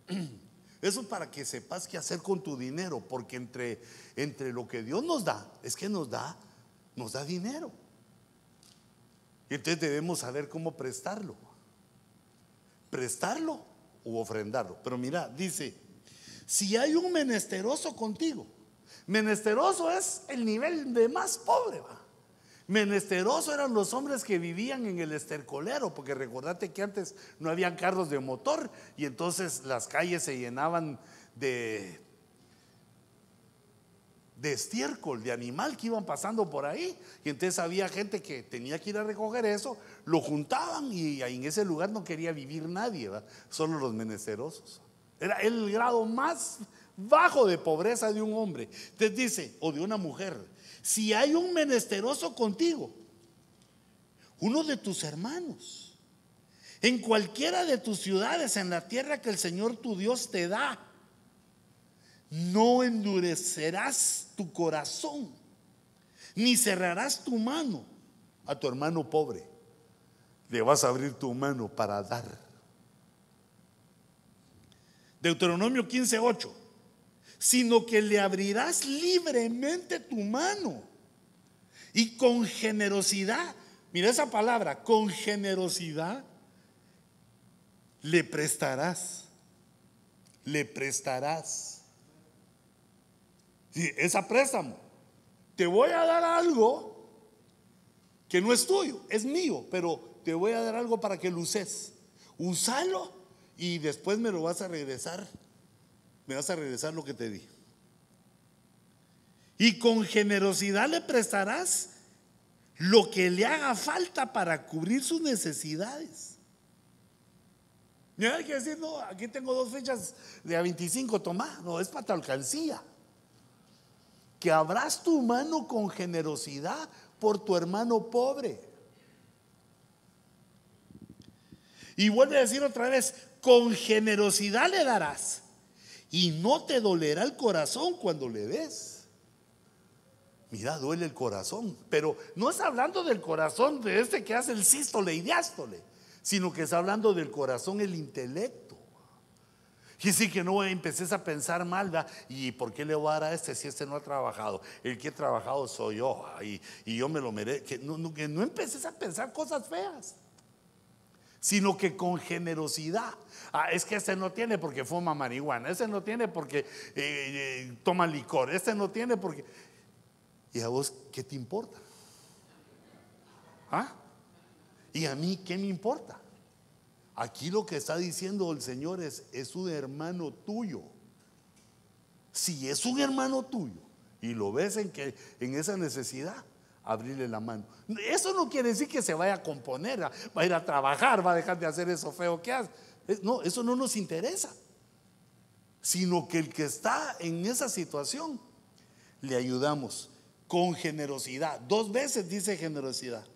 Eso para que sepas qué hacer con tu dinero, porque entre, entre lo que Dios nos da, es que nos da, nos da dinero. Y entonces debemos saber cómo prestarlo. Prestarlo u ofrendarlo. Pero mira, dice, si hay un menesteroso contigo, menesteroso es el nivel de más pobre, Menesteroso eran los hombres que vivían en el estercolero, porque recordate que antes no habían carros de motor y entonces las calles se llenaban de, estiércol, de animal que iban pasando por ahí. Y entonces había gente que tenía que ir a recoger eso, lo juntaban y en ese lugar no quería vivir nadie, solo los menesterosos. Era el grado más bajo de pobreza de un hombre. Entonces dice, o de una mujer si hay un menesteroso contigo, uno de tus hermanos, en cualquiera de tus ciudades, en la tierra que el Señor tu Dios te da, no endurecerás tu corazón, ni cerrarás tu mano a tu hermano pobre. Le vas a abrir tu mano para dar. Deuteronomio 15:8 sino que le abrirás libremente tu mano y con generosidad, mira esa palabra, con generosidad le prestarás, le prestarás. Sí, esa préstamo, te voy a dar algo que no es tuyo, es mío, pero te voy a dar algo para que lo uses. Úsalo y después me lo vas a regresar me vas a regresar lo que te di. Y con generosidad le prestarás lo que le haga falta para cubrir sus necesidades. No hay que decir, no, aquí tengo dos fechas de a 25, toma, no, es para tu alcancía. Que abras tu mano con generosidad por tu hermano pobre. Y vuelve a decir otra vez, con generosidad le darás y no te dolerá el corazón cuando le des. Mira, duele el corazón, pero no es hablando del corazón de este que hace el sístole y diástole, sino que está hablando del corazón, el intelecto. Y sí que no empeces a pensar mal, ¿verdad? ¿y por qué le voy a dar a este si este no ha trabajado? El que ha trabajado soy yo y, yo me lo merezco. Que no, que no empeces a pensar cosas feas sino que con generosidad. Ah, es que este no tiene porque fuma marihuana, este no tiene porque eh, eh, toma licor, este no tiene porque... ¿Y a vos qué te importa? ¿Ah? ¿Y a mí qué me importa? Aquí lo que está diciendo el Señor es, es un hermano tuyo. Si es un hermano tuyo y lo ves en, que, en esa necesidad, abrirle la mano. Eso no quiere decir que se vaya a componer, va a ir a trabajar, va a dejar de hacer eso feo que hace. No, eso no nos interesa. Sino que el que está en esa situación, le ayudamos con generosidad. Dos veces dice generosidad.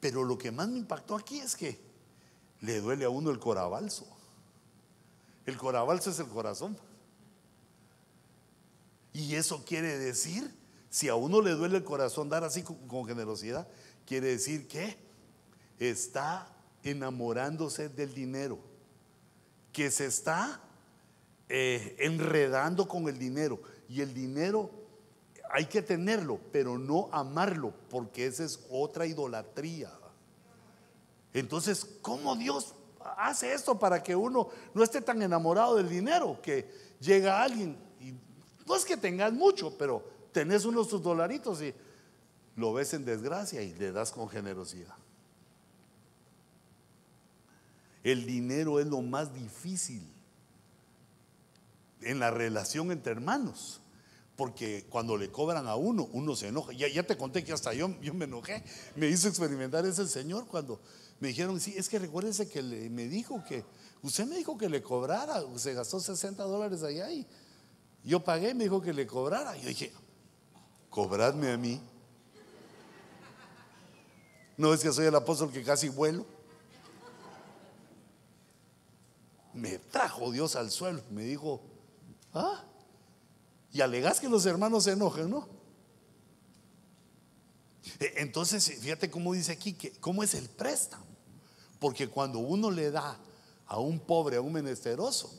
Pero lo que más me impactó aquí es que le duele a uno el corabalso. El corabalso es el corazón. Y eso quiere decir si a uno le duele el corazón dar así con, generosidad, quiere decir que está enamorándose del dinero, que se está eh, enredando con el dinero. Y el dinero hay que tenerlo, pero no amarlo, porque esa es otra idolatría. Entonces, ¿cómo Dios hace esto para que uno no esté tan enamorado del dinero? Que llega alguien, y no es que tengas mucho, pero tenés unos tus dolaritos y lo ves en desgracia y le das con generosidad. El dinero es lo más difícil en la relación entre hermanos. Porque cuando le cobran a uno, uno se enoja. Ya, te conté que hasta yo, yo me enojé. Me hizo experimentar ese señor cuando me dijeron, sí, es que recuérdese que me dijo que, usted me dijo que le cobrara, se gastó 60 dólares allá y yo pagué, me dijo que le cobrara. Yo dije, cobradme a mí. No es que soy el apóstol que casi vuelo. Me trajo Dios al suelo. Me dijo, ¿ah? Y alegás que los hermanos se enojen, ¿no? E, entonces, fíjate cómo dice aquí, que, cómo es el préstamo. Porque cuando uno le da a un pobre, a un menesteroso,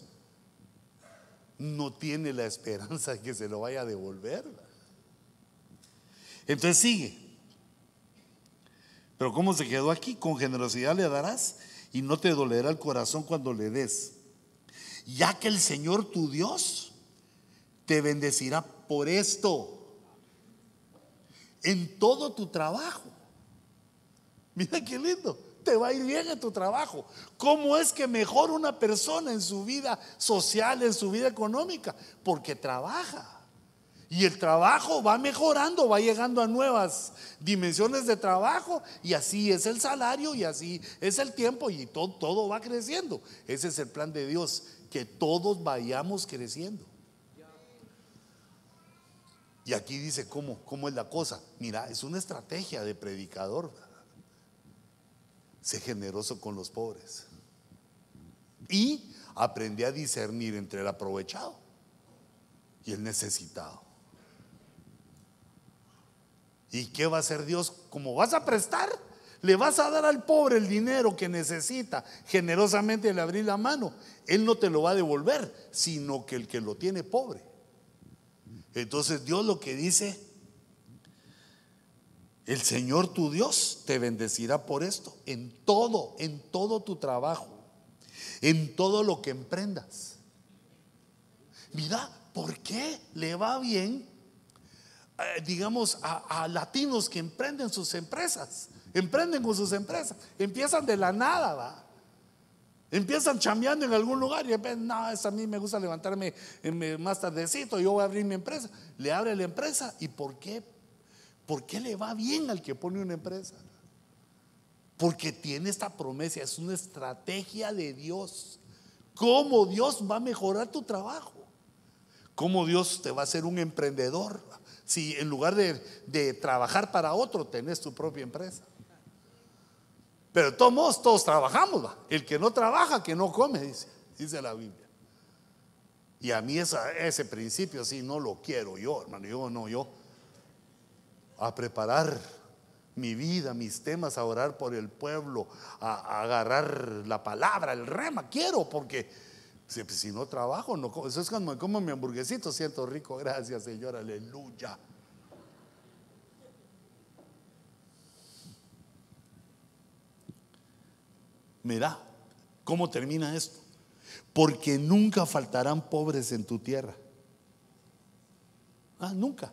no tiene la esperanza de que se lo vaya a devolver. Entonces sigue. Pero ¿cómo se quedó aquí? Con generosidad le darás y no te dolerá el corazón cuando le des. Ya que el Señor tu Dios te bendecirá por esto. en todo tu trabajo. Mira qué lindo. Te va a ir bien en tu trabajo. ¿Cómo es que mejora una persona en su vida social, en su vida económica? Porque trabaja. Y el trabajo va mejorando, va llegando a nuevas dimensiones de trabajo y así es el salario y así es el tiempo y todo, todo va creciendo. Ese es el plan de Dios, que todos vayamos creciendo. Y aquí dice cómo, cómo es la cosa. Mira, es una estrategia de predicador. Sé generoso con los pobres. Y aprende a discernir entre el aprovechado y el necesitado. ¿Y qué va a hacer Dios? Como vas a prestar, le vas a dar al pobre el dinero que necesita, generosamente le abrir la mano. Él no te lo va a devolver, sino que el que lo tiene pobre. Entonces Dios lo que dice, el Señor tu Dios te bendecirá por esto, en todo, en todo tu trabajo, en todo lo que emprendas. Mira, ¿por qué le va bien digamos, a, latinos que emprenden sus empresas, emprenden con sus empresas, empiezan de la nada, va. Empiezan chambeando en algún lugar y dicen, no, es a mí me gusta levantarme más tardecito, yo voy a abrir mi empresa. Le abre la empresa y ¿por qué? ¿Por qué le va bien al que pone una empresa? Porque tiene esta promesa, es una estrategia de Dios. ¿Cómo Dios va a mejorar tu trabajo? ¿Cómo Dios te va a hacer un emprendedor? Si en lugar de, trabajar para otro tenés tu propia empresa. Pero todos, todos trabajamos. El que no trabaja, que no come, dice, dice la Biblia. Y a mí ese principio sí no lo quiero yo, hermano. Yo no, yo. A preparar mi vida, mis temas, a orar por el pueblo, a, agarrar la palabra, el rema. Quiero porque pues, si, no trabajo, no Eso es me como mi hamburguesito, siento rico. Gracias, Señor, aleluya. Mira, ¿cómo termina esto? Porque nunca faltarán pobres en tu tierra. Ah, nunca.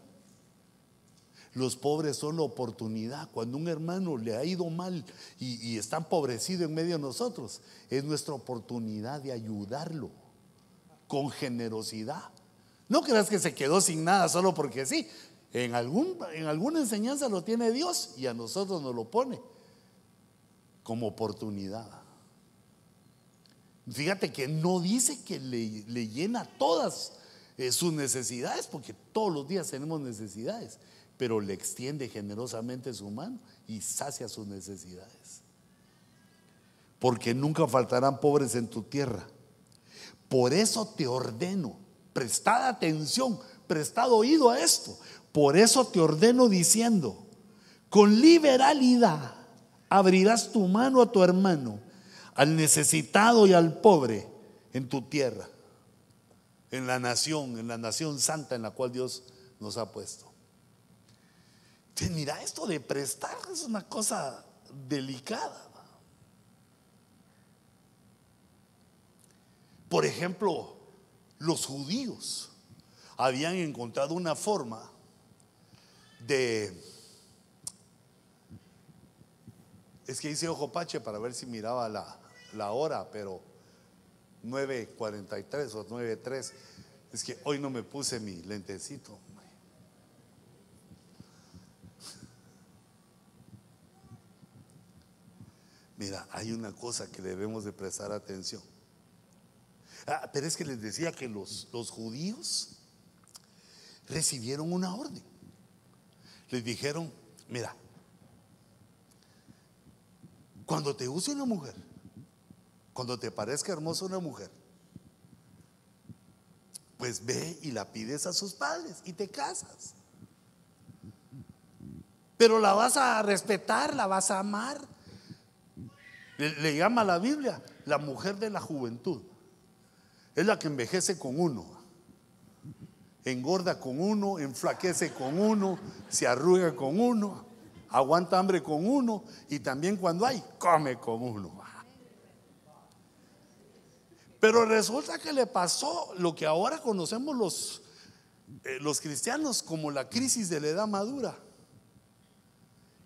Los pobres son la oportunidad. Cuando un hermano le ha ido mal y, está empobrecido en medio de nosotros, es nuestra oportunidad de ayudarlo con generosidad. No creas que se quedó sin nada solo porque sí. En, algún, en alguna enseñanza lo tiene Dios y a nosotros nos lo pone como oportunidad. Fíjate que no dice que le, llena todas eh, sus necesidades, porque todos los días tenemos necesidades pero le extiende generosamente su mano y sacia sus necesidades. Porque nunca faltarán pobres en tu tierra. Por eso te ordeno, prestad atención, prestad oído a esto. Por eso te ordeno diciendo, con liberalidad abrirás tu mano a tu hermano, al necesitado y al pobre en tu tierra, en la nación, en la nación santa en la cual Dios nos ha puesto mira, esto de prestar es una cosa delicada. Por ejemplo, los judíos habían encontrado una forma de... Es que hice ojo pache para ver si miraba la, la hora, pero 9.43 o 9.3. Es que hoy no me puse mi lentecito. Mira, hay una cosa que debemos de prestar atención. Ah, pero es que les decía que los, los judíos recibieron una orden. Les dijeron, mira, cuando te use una mujer, cuando te parezca hermosa una mujer, pues ve y la pides a sus padres y te casas. Pero la vas a respetar, la vas a amar, le, llama la Biblia la mujer de la juventud. Es la que envejece con uno. Engorda con uno, enflaquece con uno, se arruga con uno, aguanta hambre con uno y también cuando hay, come con uno. Pero resulta que le pasó lo que ahora conocemos los, eh, los cristianos como la crisis de la edad madura.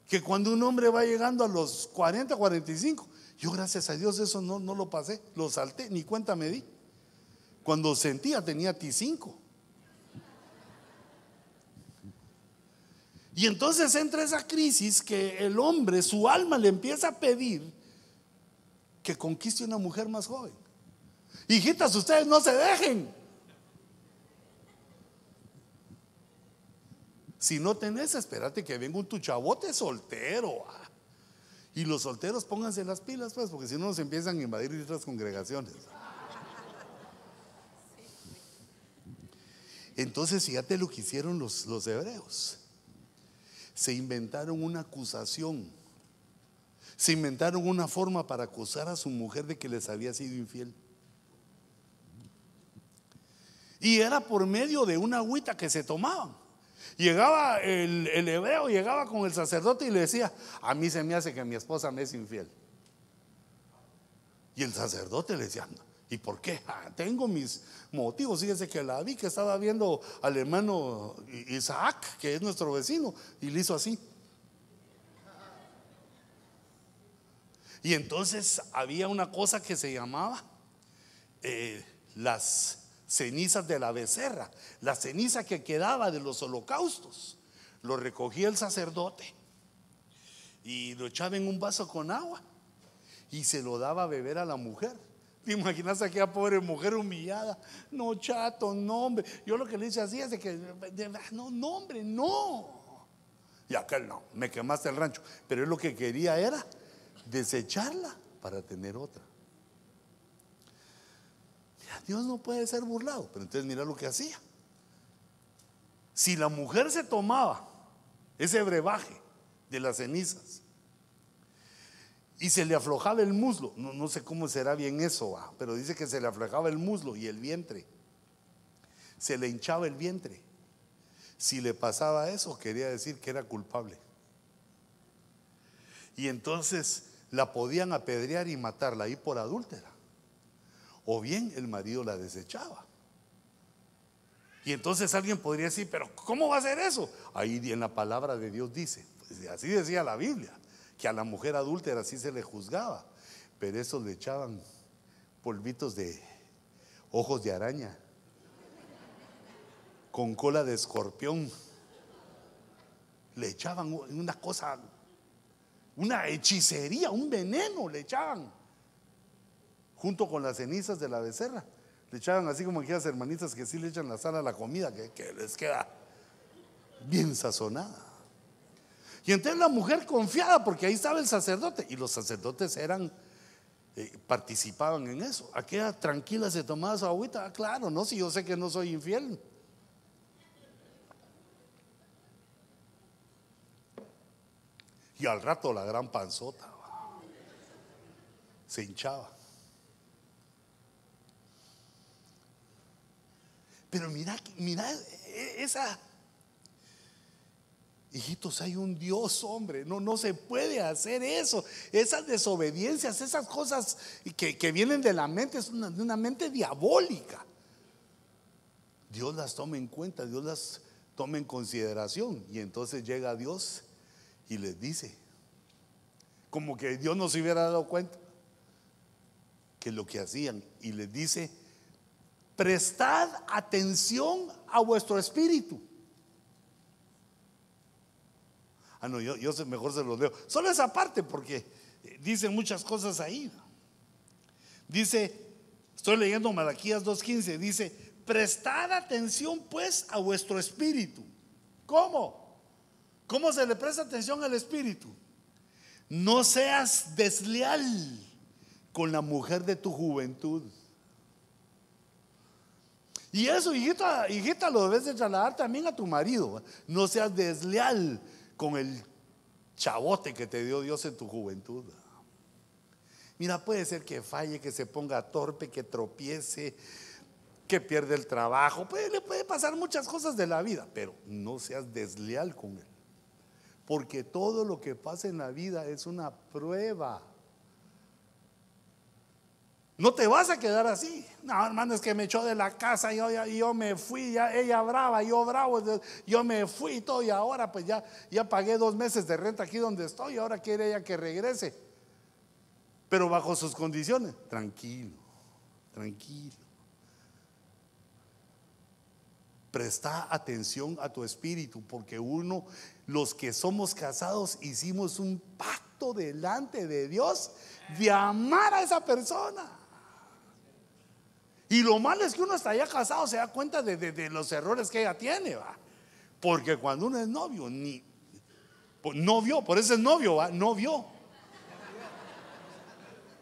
que cuando un hombre va llegando a los 40, 45, yo gracias a Dios eso no, no lo pasé, lo salté, ni cuenta me di. Cuando sentía tenía T5. Y entonces entra esa crisis que el hombre, su alma le empieza a pedir que conquiste una mujer más joven. Hijitas, ustedes no se dejen. Si no tenés, espérate que venga un tu chavote soltero. Y los solteros pónganse las pilas, pues, porque si no nos empiezan a invadir otras congregaciones. Entonces, fíjate lo que hicieron los, los hebreos. Se inventaron una acusación. Se inventaron una forma para acusar a su mujer de que les había sido infiel. Y era por medio de una agüita que se tomaban. Llegaba el, hebreo, llegaba con el sacerdote y le decía, a mí se me hace que mi esposa me es infiel. Y el sacerdote le decía, ¿y por qué? Ah, tengo mis motivos. Fíjese que la vi que estaba viendo al hermano Isaac, que es nuestro vecino, y le hizo así. Y entonces había una cosa que se llamaba eh, las cenizas de la becerra, la ceniza que quedaba de los holocaustos. Lo recogía el sacerdote y lo echaba en un vaso con agua y se lo daba a beber a la mujer. ¿Te imaginas a aquella pobre mujer humillada? No, chato, no, hombre. Yo lo que le hice así es de que, no, no, hombre, no. Y aquel no, me quemaste el rancho. Pero él lo que quería era desecharla para tener otra. Dios no puede ser burlado. Pero entonces mira lo que hacía. Si la mujer se tomaba ese brebaje de las cenizas y se le aflojaba el muslo, no, sé cómo será bien eso, pero dice que se le aflojaba el muslo y el vientre, se le hinchaba el vientre. Si le pasaba eso, quería decir que era culpable. Y entonces la podían apedrear y matarla ahí por adúltera o bien el marido la desechaba. Y entonces alguien podría decir, pero ¿cómo va a ser eso? Ahí en la palabra de Dios dice, pues así decía la Biblia, que a la mujer adúltera así se le juzgaba, pero eso le echaban polvitos de ojos de araña, con cola de escorpión, le echaban una cosa, una hechicería, un veneno le echaban junto con las cenizas de la becerra. Le echaban así como aquellas hermanitas que sí le echan la sal a la comida, que, les queda bien sazonada. Y entonces la mujer confiada, porque ahí estaba el sacerdote, y los sacerdotes eran, eh, participaban en eso. Aquella tranquila se tomaba su agüita, ah, claro, no, si yo sé que no soy infiel. Y al rato la gran panzota se hinchaba. Pero mira, mira e, esa... Hijitos, hay un Dios, hombre. No, no se puede hacer eso. Esas desobediencias, esas cosas que, que vienen de la mente, es una, una mente diabólica. Dios las toma en cuenta, Dios las toma en consideración. Y entonces llega Dios y les dice, como que Dios no se hubiera dado cuenta que lo que hacían. Y les dice, prestad atención a vuestro espíritu. Ah, no, yo, mejor se los leo. Solo esa parte porque eh, dicen muchas cosas ahí. Dice, estoy leyendo Malaquías 2.15, dice, prestad atención pues a vuestro espíritu. ¿Cómo? ¿Cómo se le presta atención al espíritu? No seas desleal con la mujer de tu juventud. Y eso, hijita, hijita, lo debes de trasladar también a tu marido. No seas desleal con el chavote que te dio Dios en tu juventud. Mira, puede ser que falle, que se ponga torpe, que tropiece, que pierda el trabajo. Le puede pasar muchas cosas de la vida, pero no seas desleal con él. Porque todo lo que pasa en la vida es una prueba. No te vas a quedar así. No, hermano, es que me echó de la casa y yo, yo, me fui, ya, ella brava, yo bravo, yo me fui y todo, y ahora pues ya, ya pagué dos meses de renta aquí donde estoy, y ahora quiere ella que regrese. Pero bajo sus condiciones, tranquilo, tranquilo. Presta atención a tu espíritu, porque uno, los que somos casados, hicimos un pacto delante de Dios de amar a esa persona. Y lo malo es que uno está ya casado se da cuenta de, los errores que ella tiene, va. Porque cuando uno es novio, ni no vio, por eso es novio, va, no vio.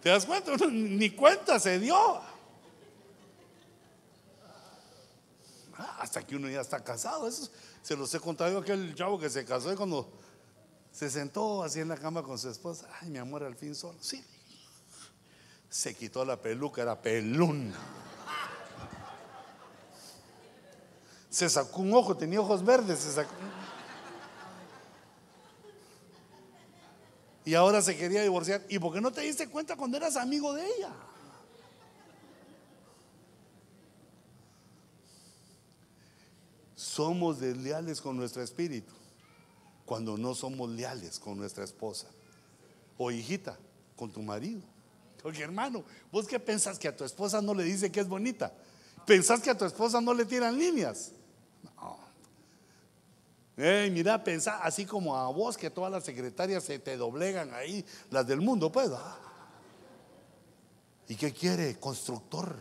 ¿Te das cuenta? ni cuenta se dio. Ah, hasta que uno ya está casado. Eso se los he contado yo aquel chavo que se casó cuando se sentó así en la cama con su esposa. Ay, mi amor, al fin solo. Sí. Se quitó la peluca, era peluna. Se sacó un ojo, tenía ojos verdes, se sacó. Y ahora se quería divorciar. ¿Y por qué no te diste cuenta cuando eras amigo de ella? Somos desleales con nuestro espíritu cuando no somos leales con nuestra esposa o hijita, con tu marido. Oye, hermano, ¿vos qué pensás que a tu esposa no le dice que es bonita? ¿Pensás que a tu esposa no le tiran líneas? Mira, pensá, así como a vos que todas las secretarias se te doblegan ahí, las del mundo, pues. ¿Y qué quiere? Constructor.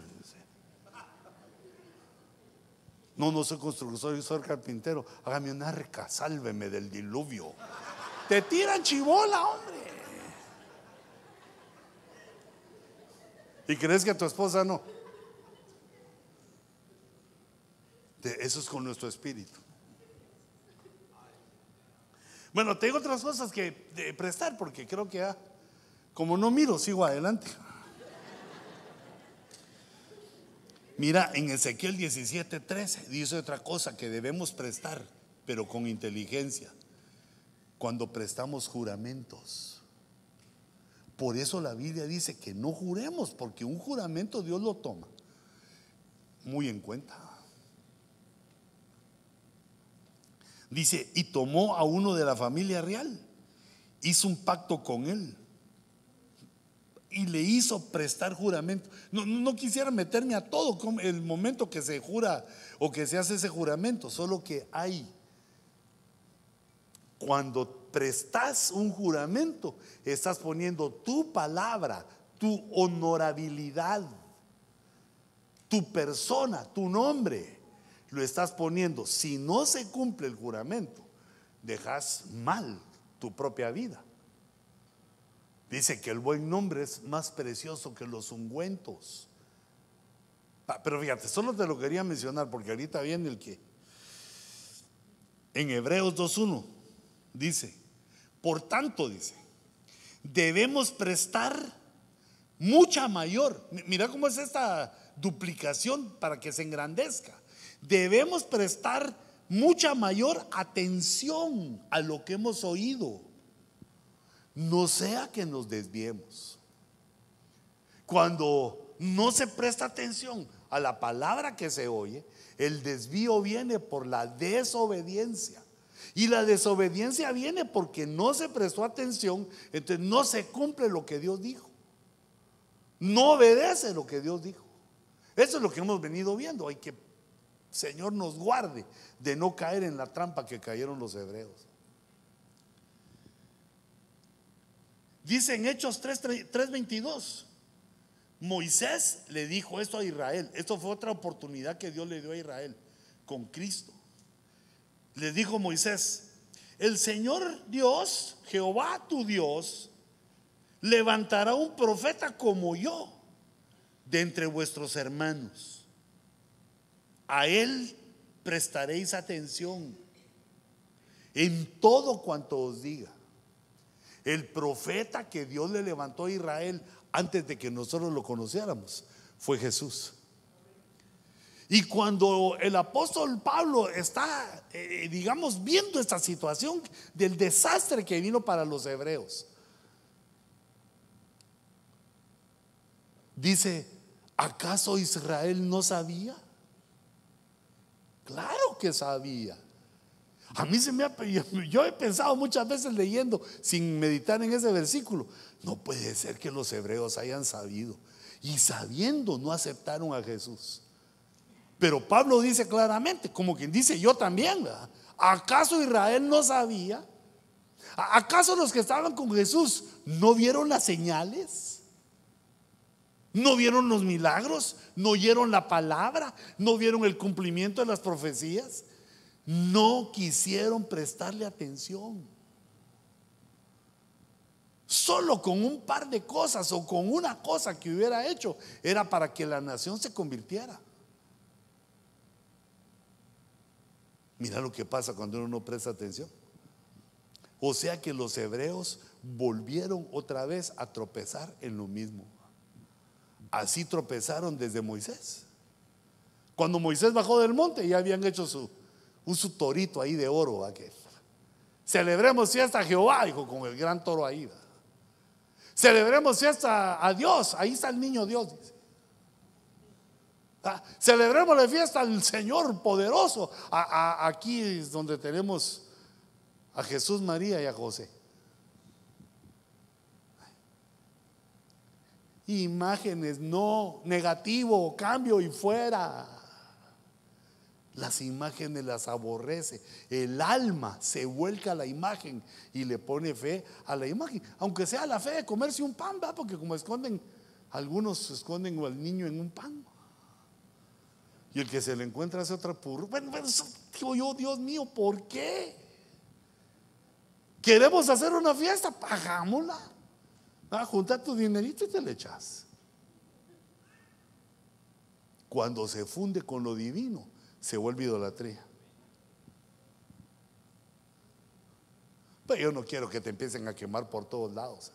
No, no soy constructor, soy carpintero. Hágame una arca, sálveme del diluvio. Te tiran chivola, hombre. ¿Y crees que tu esposa no? Eso es con nuestro espíritu. Bueno, tengo otras cosas que prestar porque creo que como no miro, sigo adelante. Mira, en Ezequiel 17:13 dice otra cosa que debemos prestar, pero con inteligencia, cuando prestamos juramentos. Por eso la Biblia dice que no juremos, porque un juramento Dios lo toma muy en cuenta. Dice, y tomó a uno de la familia real, hizo un pacto con él y le hizo prestar juramento. No, no, quisiera meterme a todo el momento que se jura o que se hace ese juramento, solo que hay, cuando prestas un juramento, estás poniendo tu palabra, tu honorabilidad, tu persona, tu nombre lo estás poniendo. Si no se cumple el juramento, dejas mal tu propia vida. Dice que el buen nombre es más precioso que los ungüentos. Pero fíjate, solo te lo quería mencionar porque ahorita viene el que. En Hebreos 2.1 dice, por tanto dice, debemos prestar mucha mayor. Mira cómo es esta duplicación para que se engrandezca debemos prestar mucha mayor atención a lo que hemos oído. No sea que nos desviemos. Cuando no se presta atención a la palabra que se oye, el desvío viene por la desobediencia. Y la desobediencia viene porque no se prestó atención, entonces no se cumple lo que Dios dijo. No obedece lo que Dios dijo. Eso es lo que hemos venido viendo. Hay que Señor nos guarde de no caer en la trampa que cayeron los hebreos. Dice en Hechos 3:22, Moisés le dijo esto a Israel. Esto fue otra oportunidad que Dios le dio a Israel con Cristo. Le dijo Moisés, el Señor Dios, Jehová tu Dios, levantará un profeta como yo de entre vuestros hermanos a Él prestaréis atención en todo cuanto os diga. El profeta que Dios le levantó a Israel antes de que nosotros lo conociéramos fue Jesús. Y cuando el apóstol Pablo está, eh, digamos, viendo esta situación del desastre que vino para los hebreos, Dice, ¿acaso Israel no sabía? Claro que sabía. A mí se me ha yo he pensado muchas veces leyendo sin meditar en ese versículo. No puede ser que los hebreos hayan sabido y sabiendo no aceptaron a Jesús. Pero Pablo dice claramente, como quien dice yo también, ¿acaso Israel no sabía? ¿Acaso los que estaban con Jesús no vieron las señales? ¿No vieron los milagros? ¿No oyeron la palabra? ¿No vieron el cumplimiento de las profecías? No quisieron prestarle atención. Solo con un par de cosas o con una cosa que hubiera hecho era para que la nación se convirtiera. Mira lo que pasa cuando uno no presta atención. O sea que los hebreos volvieron otra vez a tropezar en lo mismo. Así tropezaron desde Moisés. Cuando Moisés bajó del monte ya habían hecho su, su torito ahí de oro. Aquel. Celebremos fiesta a Jehová, dijo con el gran toro ahí. Celebremos fiesta a Dios, ahí está el niño Dios. Celebremos la fiesta al Señor poderoso. aquí es donde tenemos a Jesús, María y a José. Imágenes, no, negativo, cambio y fuera. Las imágenes las aborrece. El alma se vuelca a la imagen y le pone fe a la imagen. Aunque sea la fe de comerse un pan, ¿va? porque como esconden, algunos esconden al niño en un pan. Y el que se le encuentra hace otra purra. Bueno, digo yo, Dios mío, ¿por qué? ¿Queremos hacer una fiesta? Pagámosla. Ah, junta tu dinerito y te le echas. Cuando se funde con lo divino, se vuelve idolatría. Pero yo no quiero que te empiecen a quemar por todos lados,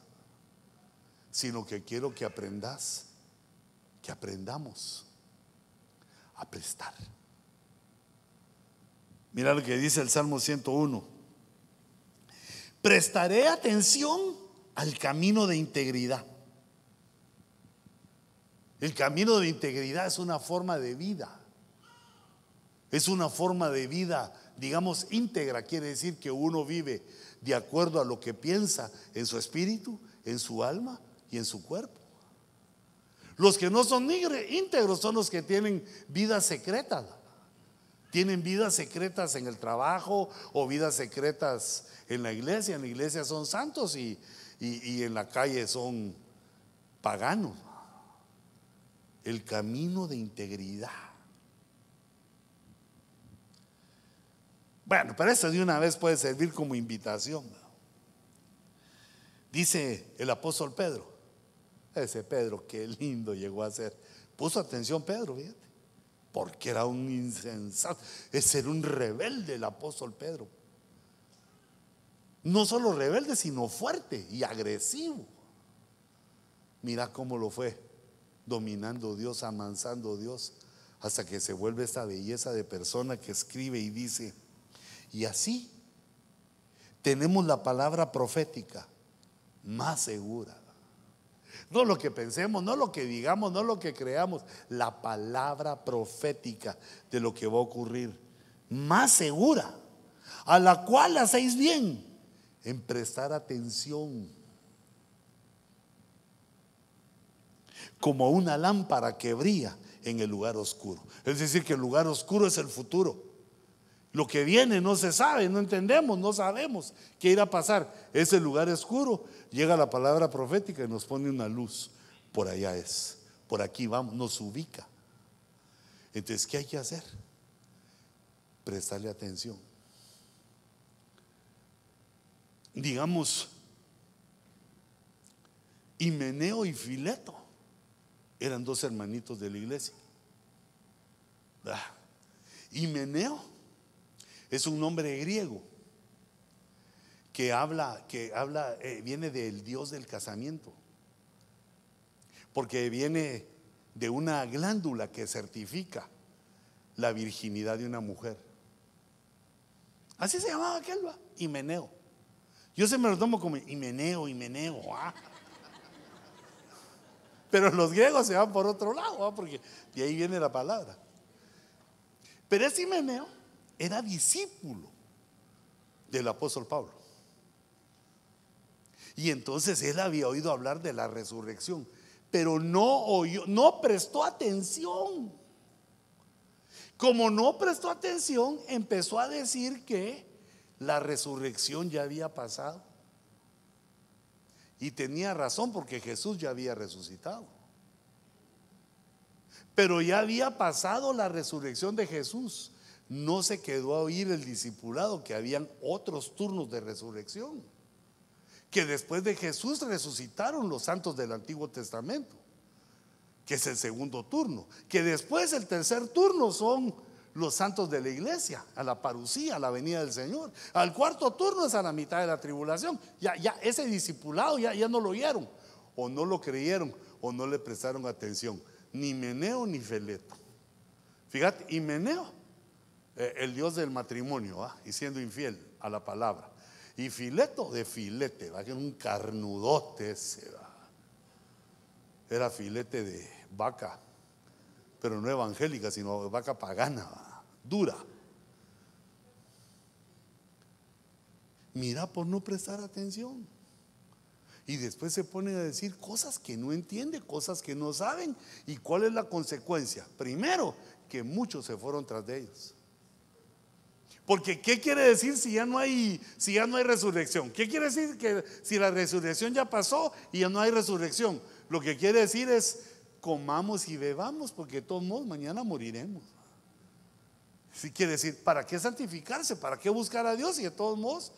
sino que quiero que aprendas, que aprendamos a prestar. Mira lo que dice el Salmo 101. Prestaré atención al camino de integridad. El camino de integridad es una forma de vida. Es una forma de vida, digamos, íntegra. Quiere decir que uno vive de acuerdo a lo que piensa en su espíritu, en su alma y en su cuerpo. Los que no son íntegros son los que tienen vidas secretas. Tienen vidas secretas en el trabajo o vidas secretas en la iglesia. En la iglesia son santos y, y, en la calle son paganos. El camino de integridad. Bueno, pero eso de una vez puede servir como invitación. Dice el apóstol Pedro, ese Pedro, qué lindo llegó a ser. Puso atención Pedro, fíjate, porque era un insensato, es ser un rebelde el apóstol Pedro. No solo rebelde, sino fuerte y agresivo. Mira cómo lo fue dominando Dios, amansando Dios, hasta que se vuelve esta belleza de persona que escribe y dice, y así tenemos la palabra profética más segura. No lo que pensemos, no lo que digamos, no lo que creamos, la palabra profética de lo que va a ocurrir, más segura, a la cual hacéis bien en prestar atención. Como una lámpara que brilla en el lugar oscuro. Es decir, que el lugar oscuro es el futuro. Lo que viene no se sabe, no entendemos, no sabemos qué irá a pasar. Ese lugar oscuro, llega la palabra profética y nos pone una luz. Por allá es, por aquí vamos, nos ubica. Entonces, ¿qué hay que hacer? Prestarle atención digamos, Himeneo y Fileto eran dos hermanitos de la iglesia. Ah, Himeneo es un nombre griego que habla, que habla, eh, viene del dios del casamiento, porque viene de una glándula que certifica la virginidad de una mujer. Así se llamaba aquel, Himeneo. Yo se me lo tomo como Himeneo, Himeneo. Ah. Pero los griegos se van por otro lado, porque de ahí viene la palabra. Pero ese Himeneo era discípulo del apóstol Pablo. Y entonces él había oído hablar de la resurrección, pero no oyó, no prestó atención. Como no prestó atención, empezó a decir que la resurrección ya había pasado. Y tenía razón porque Jesús ya había resucitado. Pero ya había pasado la resurrección de Jesús. No se quedó a oír el discipulado que habían otros turnos de resurrección. Que después de Jesús resucitaron los santos del Antiguo Testamento, que es el segundo turno. Que después el tercer turno son los santos de la iglesia, a la parucía, a la venida del Señor. Al cuarto turno es a la mitad de la tribulación. Ya, ya ese discipulado ya, ya no lo oyeron, o no lo creyeron, o no le prestaron atención. Ni Meneo ni Feleto. Fíjate, y Meneo, eh, el dios del matrimonio, y siendo infiel a la palabra. Y Fileto de filete, ¿va? que un carnudote ese. Era filete de vaca pero no evangélica, sino vaca pagana, dura. Mira por no prestar atención. Y después se ponen a decir cosas que no entiende, cosas que no saben. ¿Y cuál es la consecuencia? Primero, que muchos se fueron tras de ellos. Porque ¿qué quiere decir si ya no hay si ya no hay resurrección? ¿Qué quiere decir que si la resurrección ya pasó y ya no hay resurrección? Lo que quiere decir es comamos y bebamos, porque de todos modos mañana moriremos. Si quiere decir, ¿para qué santificarse? ¿Para qué buscar a Dios? Y de todos modos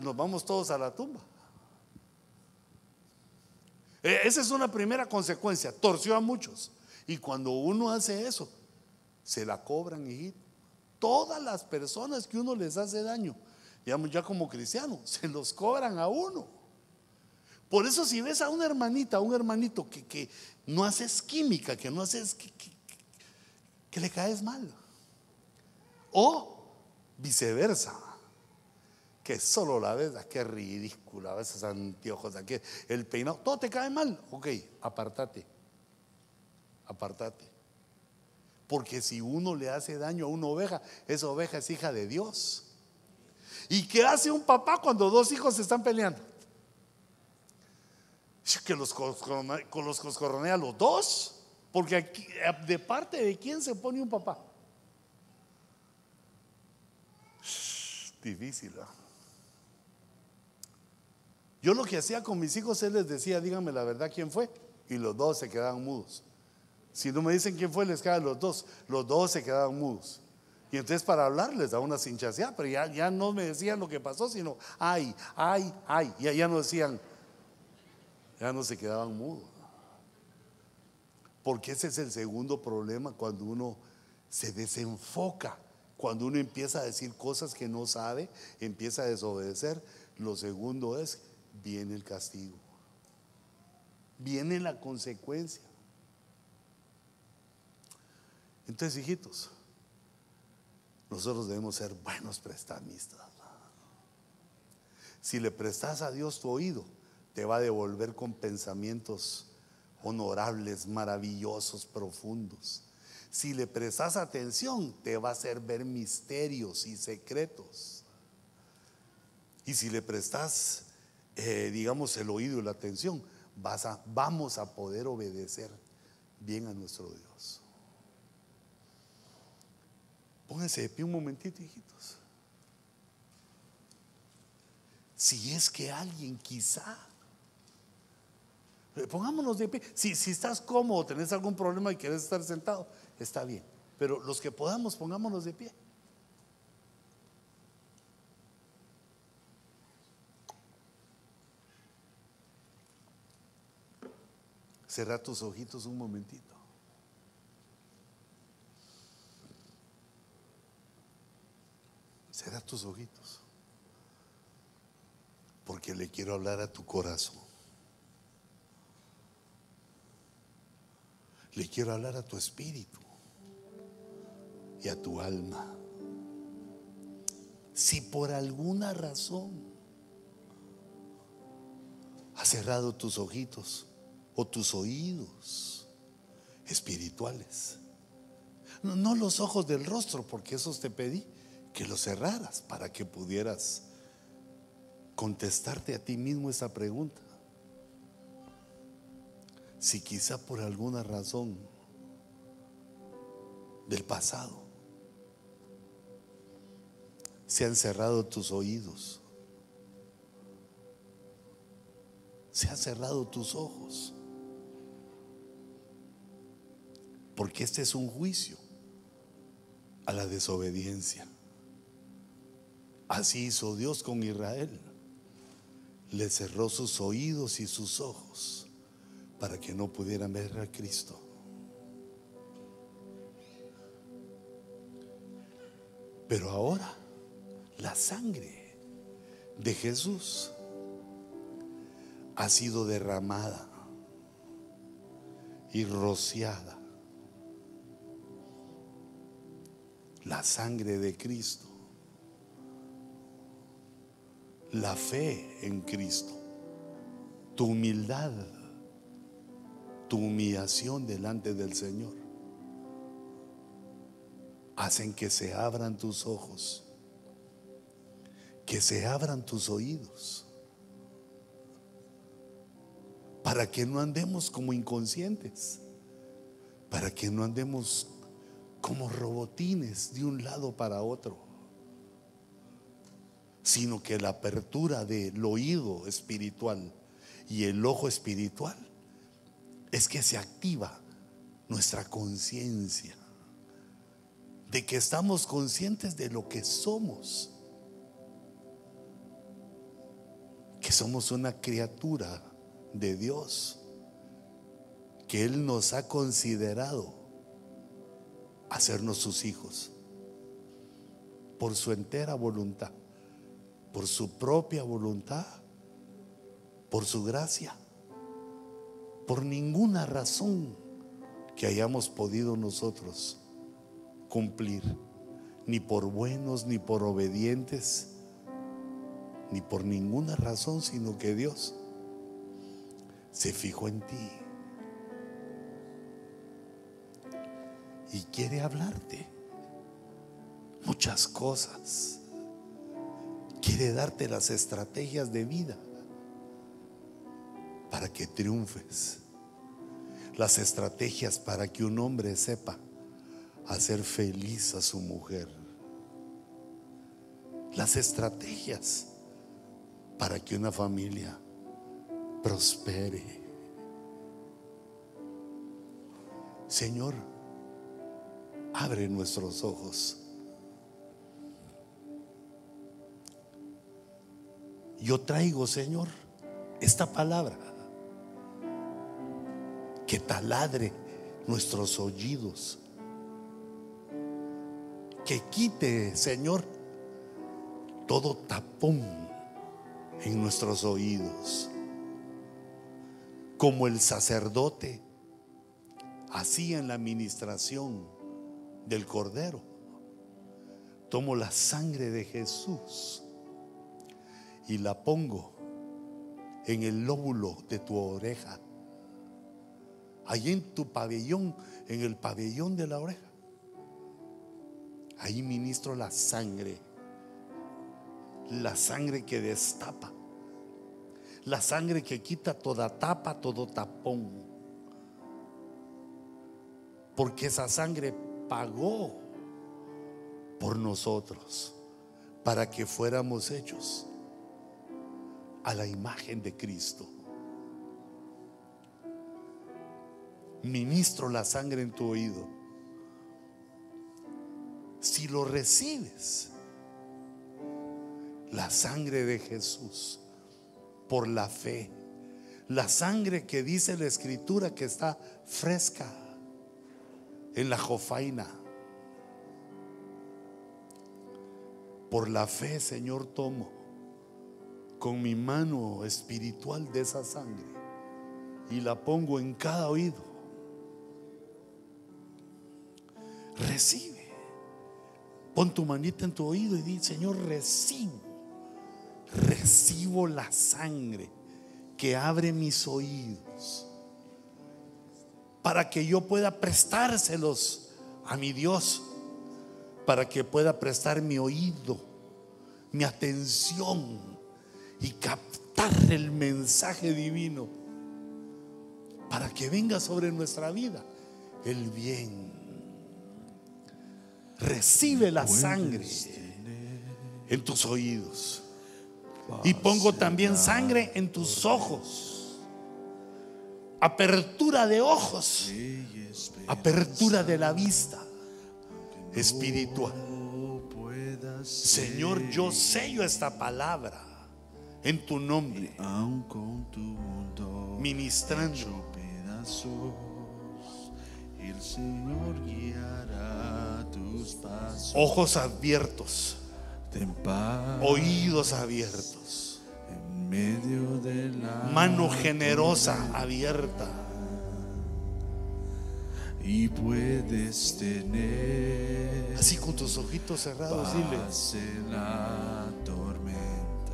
nos vamos todos a la tumba. E, esa es una primera consecuencia, torció a muchos. Y cuando uno hace eso, se la cobran, y Todas las personas que uno les hace daño, digamos ya como cristiano, se los cobran a uno. Por eso si ves a una hermanita, a un hermanito que, que, no haces química, que no haces que, le caes mal. O viceversa, que solo la ves, ah, qué ridícula, a veces anteojos, aquí, el peinado, todo te cae mal. Ok, apartate, apartate. Porque si uno le hace daño a una oveja, esa oveja es hija de Dios. ¿Y qué hace un papá cuando dos hijos se están peleando? Que los, con los coscorronea los dos. Porque aquí, de parte de quién se pone un papá. Difícil. Yo lo que hacía con mis hijos, él les decía, díganme la verdad quién fue. Y los dos se quedaban mudos. Si no me dicen quién fue, les caen los dos. Los dos se quedaban mudos. Y entonces para hablar les da una cinchaseada, pero ya, ya no me decían lo que pasó, sino ay, ay, ay. Y ya no decían, ya no se quedaban mudos. Porque ese es el segundo problema cuando uno se desenfoca, cuando uno empieza a decir cosas que no sabe, empieza a desobedecer. Lo segundo es, viene el castigo, viene la consecuencia. Entonces, hijitos, nosotros debemos ser buenos prestamistas. Si le prestas a Dios tu oído, te va a devolver con pensamientos honorables, maravillosos, profundos. Si le prestas atención, te va a hacer ver misterios y secretos. Y si le prestas, eh, digamos, el oído y la atención, vas a, vamos a poder obedecer bien a nuestro Dios. Pónganse de pie un momentito, hijitos. Si es que alguien quizá pongámonos de pie. Si, si estás cómodo, tenés algún problema y quieres estar sentado, está bien. Pero los que podamos, pongámonos de pie. Cerra tus ojitos un momentito. Cerra tus ojitos. Porque le quiero hablar a tu corazón. Le quiero hablar a tu espíritu y a tu alma. Si por alguna razón has cerrado tus ojitos o tus oídos espirituales. No, los ojos del rostro, porque esos te pedí que los cerraras para que pudieras contestarte a ti mismo esa pregunta. Si quizá por alguna razón del pasado se han cerrado tus oídos, se han cerrado tus ojos, porque este es un juicio a la desobediencia. Así hizo Dios con Israel. Le cerró sus oídos y sus ojos para que no pudieran ver a Cristo. Pero ahora la sangre de Jesús ha sido derramada y rociada. La sangre de Cristo. La fe en Cristo. Tu humildad. Tu humillación delante del Señor. Hacen que se abran tus ojos. Que se abran tus oídos para que no andemos como inconscientes, para que no andemos como robotines de un lado para otro, sino que la apertura del oído espiritual y el ojo espiritual es que se activa nuestra conciencia, de que estamos conscientes de lo que somos, que somos una criatura de Dios que Él nos ha considerado hacernos sus hijos por su entera voluntad, por su propia voluntad, por su gracia, por ninguna razón que hayamos podido nosotros cumplir, ni por buenos, ni por obedientes, ni por ninguna razón, sino que Dios se fijó en ti y quiere hablarte muchas cosas. Quiere darte las estrategias de vida para que triunfes. Las estrategias para que un hombre sepa hacer feliz a su mujer. Las estrategias para que una familia prospere. Señor, abre nuestros ojos. Yo traigo, Señor, esta palabra que taladre nuestros oídos, que quite, Señor, todo tapón en nuestros oídos como el sacerdote hacía en la administración del cordero. Tomo la sangre de Jesús y la pongo en el lóbulo de tu oreja. Allí en tu pabellón, en el pabellón de la oreja. Ahí ministro la sangre. La sangre que destapa la sangre que quita toda tapa, todo tapón. Porque esa sangre pagó por nosotros para que fuéramos hechos a la imagen de Cristo. Ministro la sangre en tu oído. Si lo recibes, la sangre de Jesús por la fe. La sangre que dice la escritura que está fresca en la jofaina. Por la fe, Señor, tomo con mi mano espiritual de esa sangre y la pongo en cada oído. Recibe. Pon tu manita en tu oído y di, Señor, recibo recibo la sangre que abre mis oídos para que yo pueda prestárselos a mi Dios, para que pueda prestar mi oído, mi atención y captar el mensaje divino, para que venga sobre nuestra vida el bien. Recibe la sangre en tus oídos. Y pongo también sangre en tus ojos. Apertura de ojos. Apertura de la vista espiritual. Señor, yo sello esta palabra en tu nombre. Ministrando. El Señor guiará. Ojos abiertos. Oídos abiertos. Mano generosa abierta. Y puedes tener así con tus ojitos cerrados, dile. la tormenta.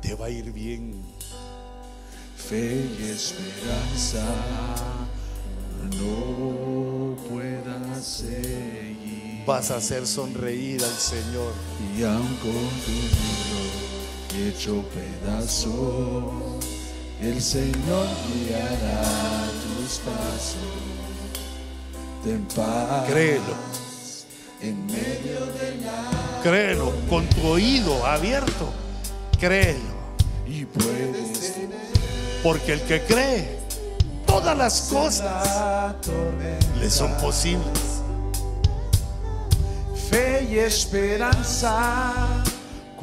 Te va a ir bien. Fe y esperanza no puedas seguir. Vas a hacer sonreír al Señor. Y aun con tu hecho pedazo, el Señor guiará tus pasos. Ten paz. Créelo. En medio de la. Créelo con tu oído abierto. Créelo. Y puedes. Porque el que cree todas las cosas le son posibles. Fe y esperanza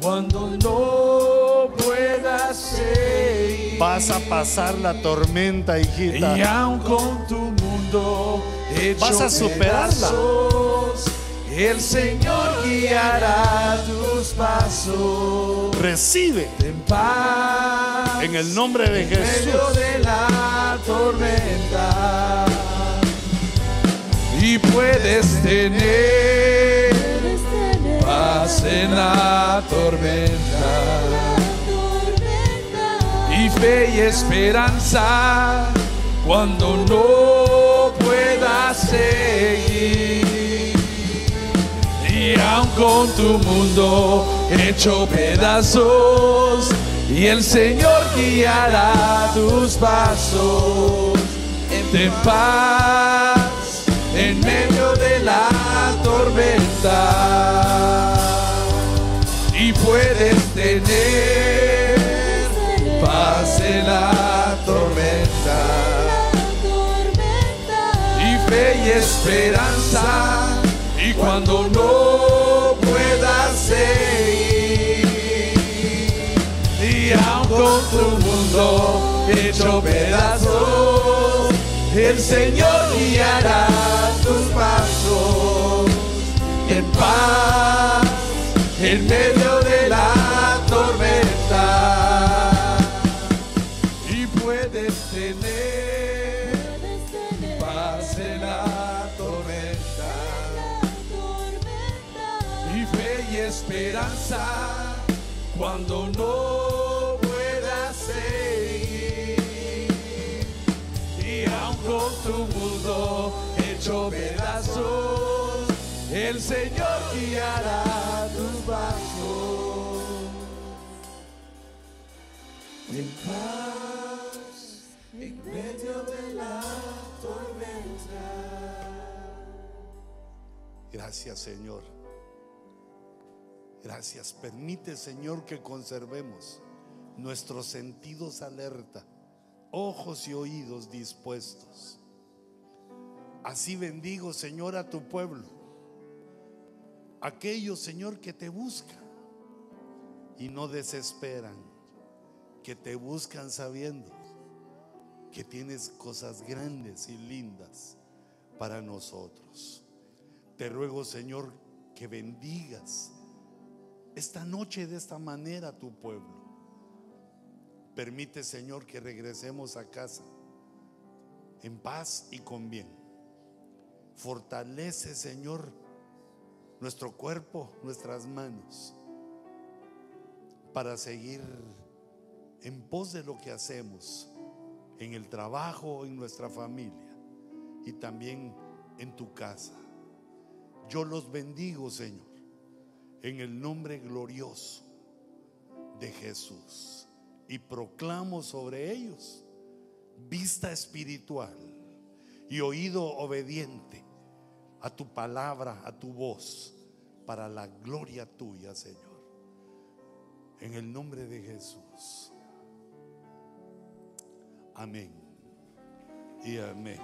cuando no puedas seguir. Vas a pasar la tormenta, hijita. Y aun con tu mundo hecho vas a superarla. el Señor guiará tus pasos. Recibe en paz. En el nombre de Jesús. de la tormenta. Y puedes tener en la tormenta. Y fe y esperanza cuando no puedas seguir. Y aun con tu mundo hecho pedazos, y el Señor guiará tus pasos. En paz y esperanza. Y cuando no puedas seguir. Y aun con tu mundo hecho pedazos, el Señor guiará tus pasos en paz en medio de la tormenta. Cuando no puedas seguir. Y aun con tu mundo hecho pedazos, el Señor guiará tus pasos. En paz, en medio de la tormenta. Gracias, Señor. Gracias. Permite, Señor, que conservemos nuestros sentidos alerta, ojos y oídos dispuestos. Así bendigo, Señor, a tu pueblo. Aquellos, Señor, que te buscan y no desesperan, que te buscan sabiendo que tienes cosas grandes y lindas para nosotros. Te ruego, Señor, que bendigas esta noche de esta manera tu pueblo. Permite, Señor, que regresemos a casa en paz y con bien. Fortalece, Señor, nuestro cuerpo, nuestras manos, para seguir en pos de lo que hacemos en el trabajo, en nuestra familia y también en tu casa. Yo los bendigo, Señor, en el nombre glorioso de Jesús y proclamo sobre ellos vista espiritual y oído obediente a tu palabra, a tu voz, para la gloria tuya, Señor. En el nombre de Jesús. Amén. Y amén.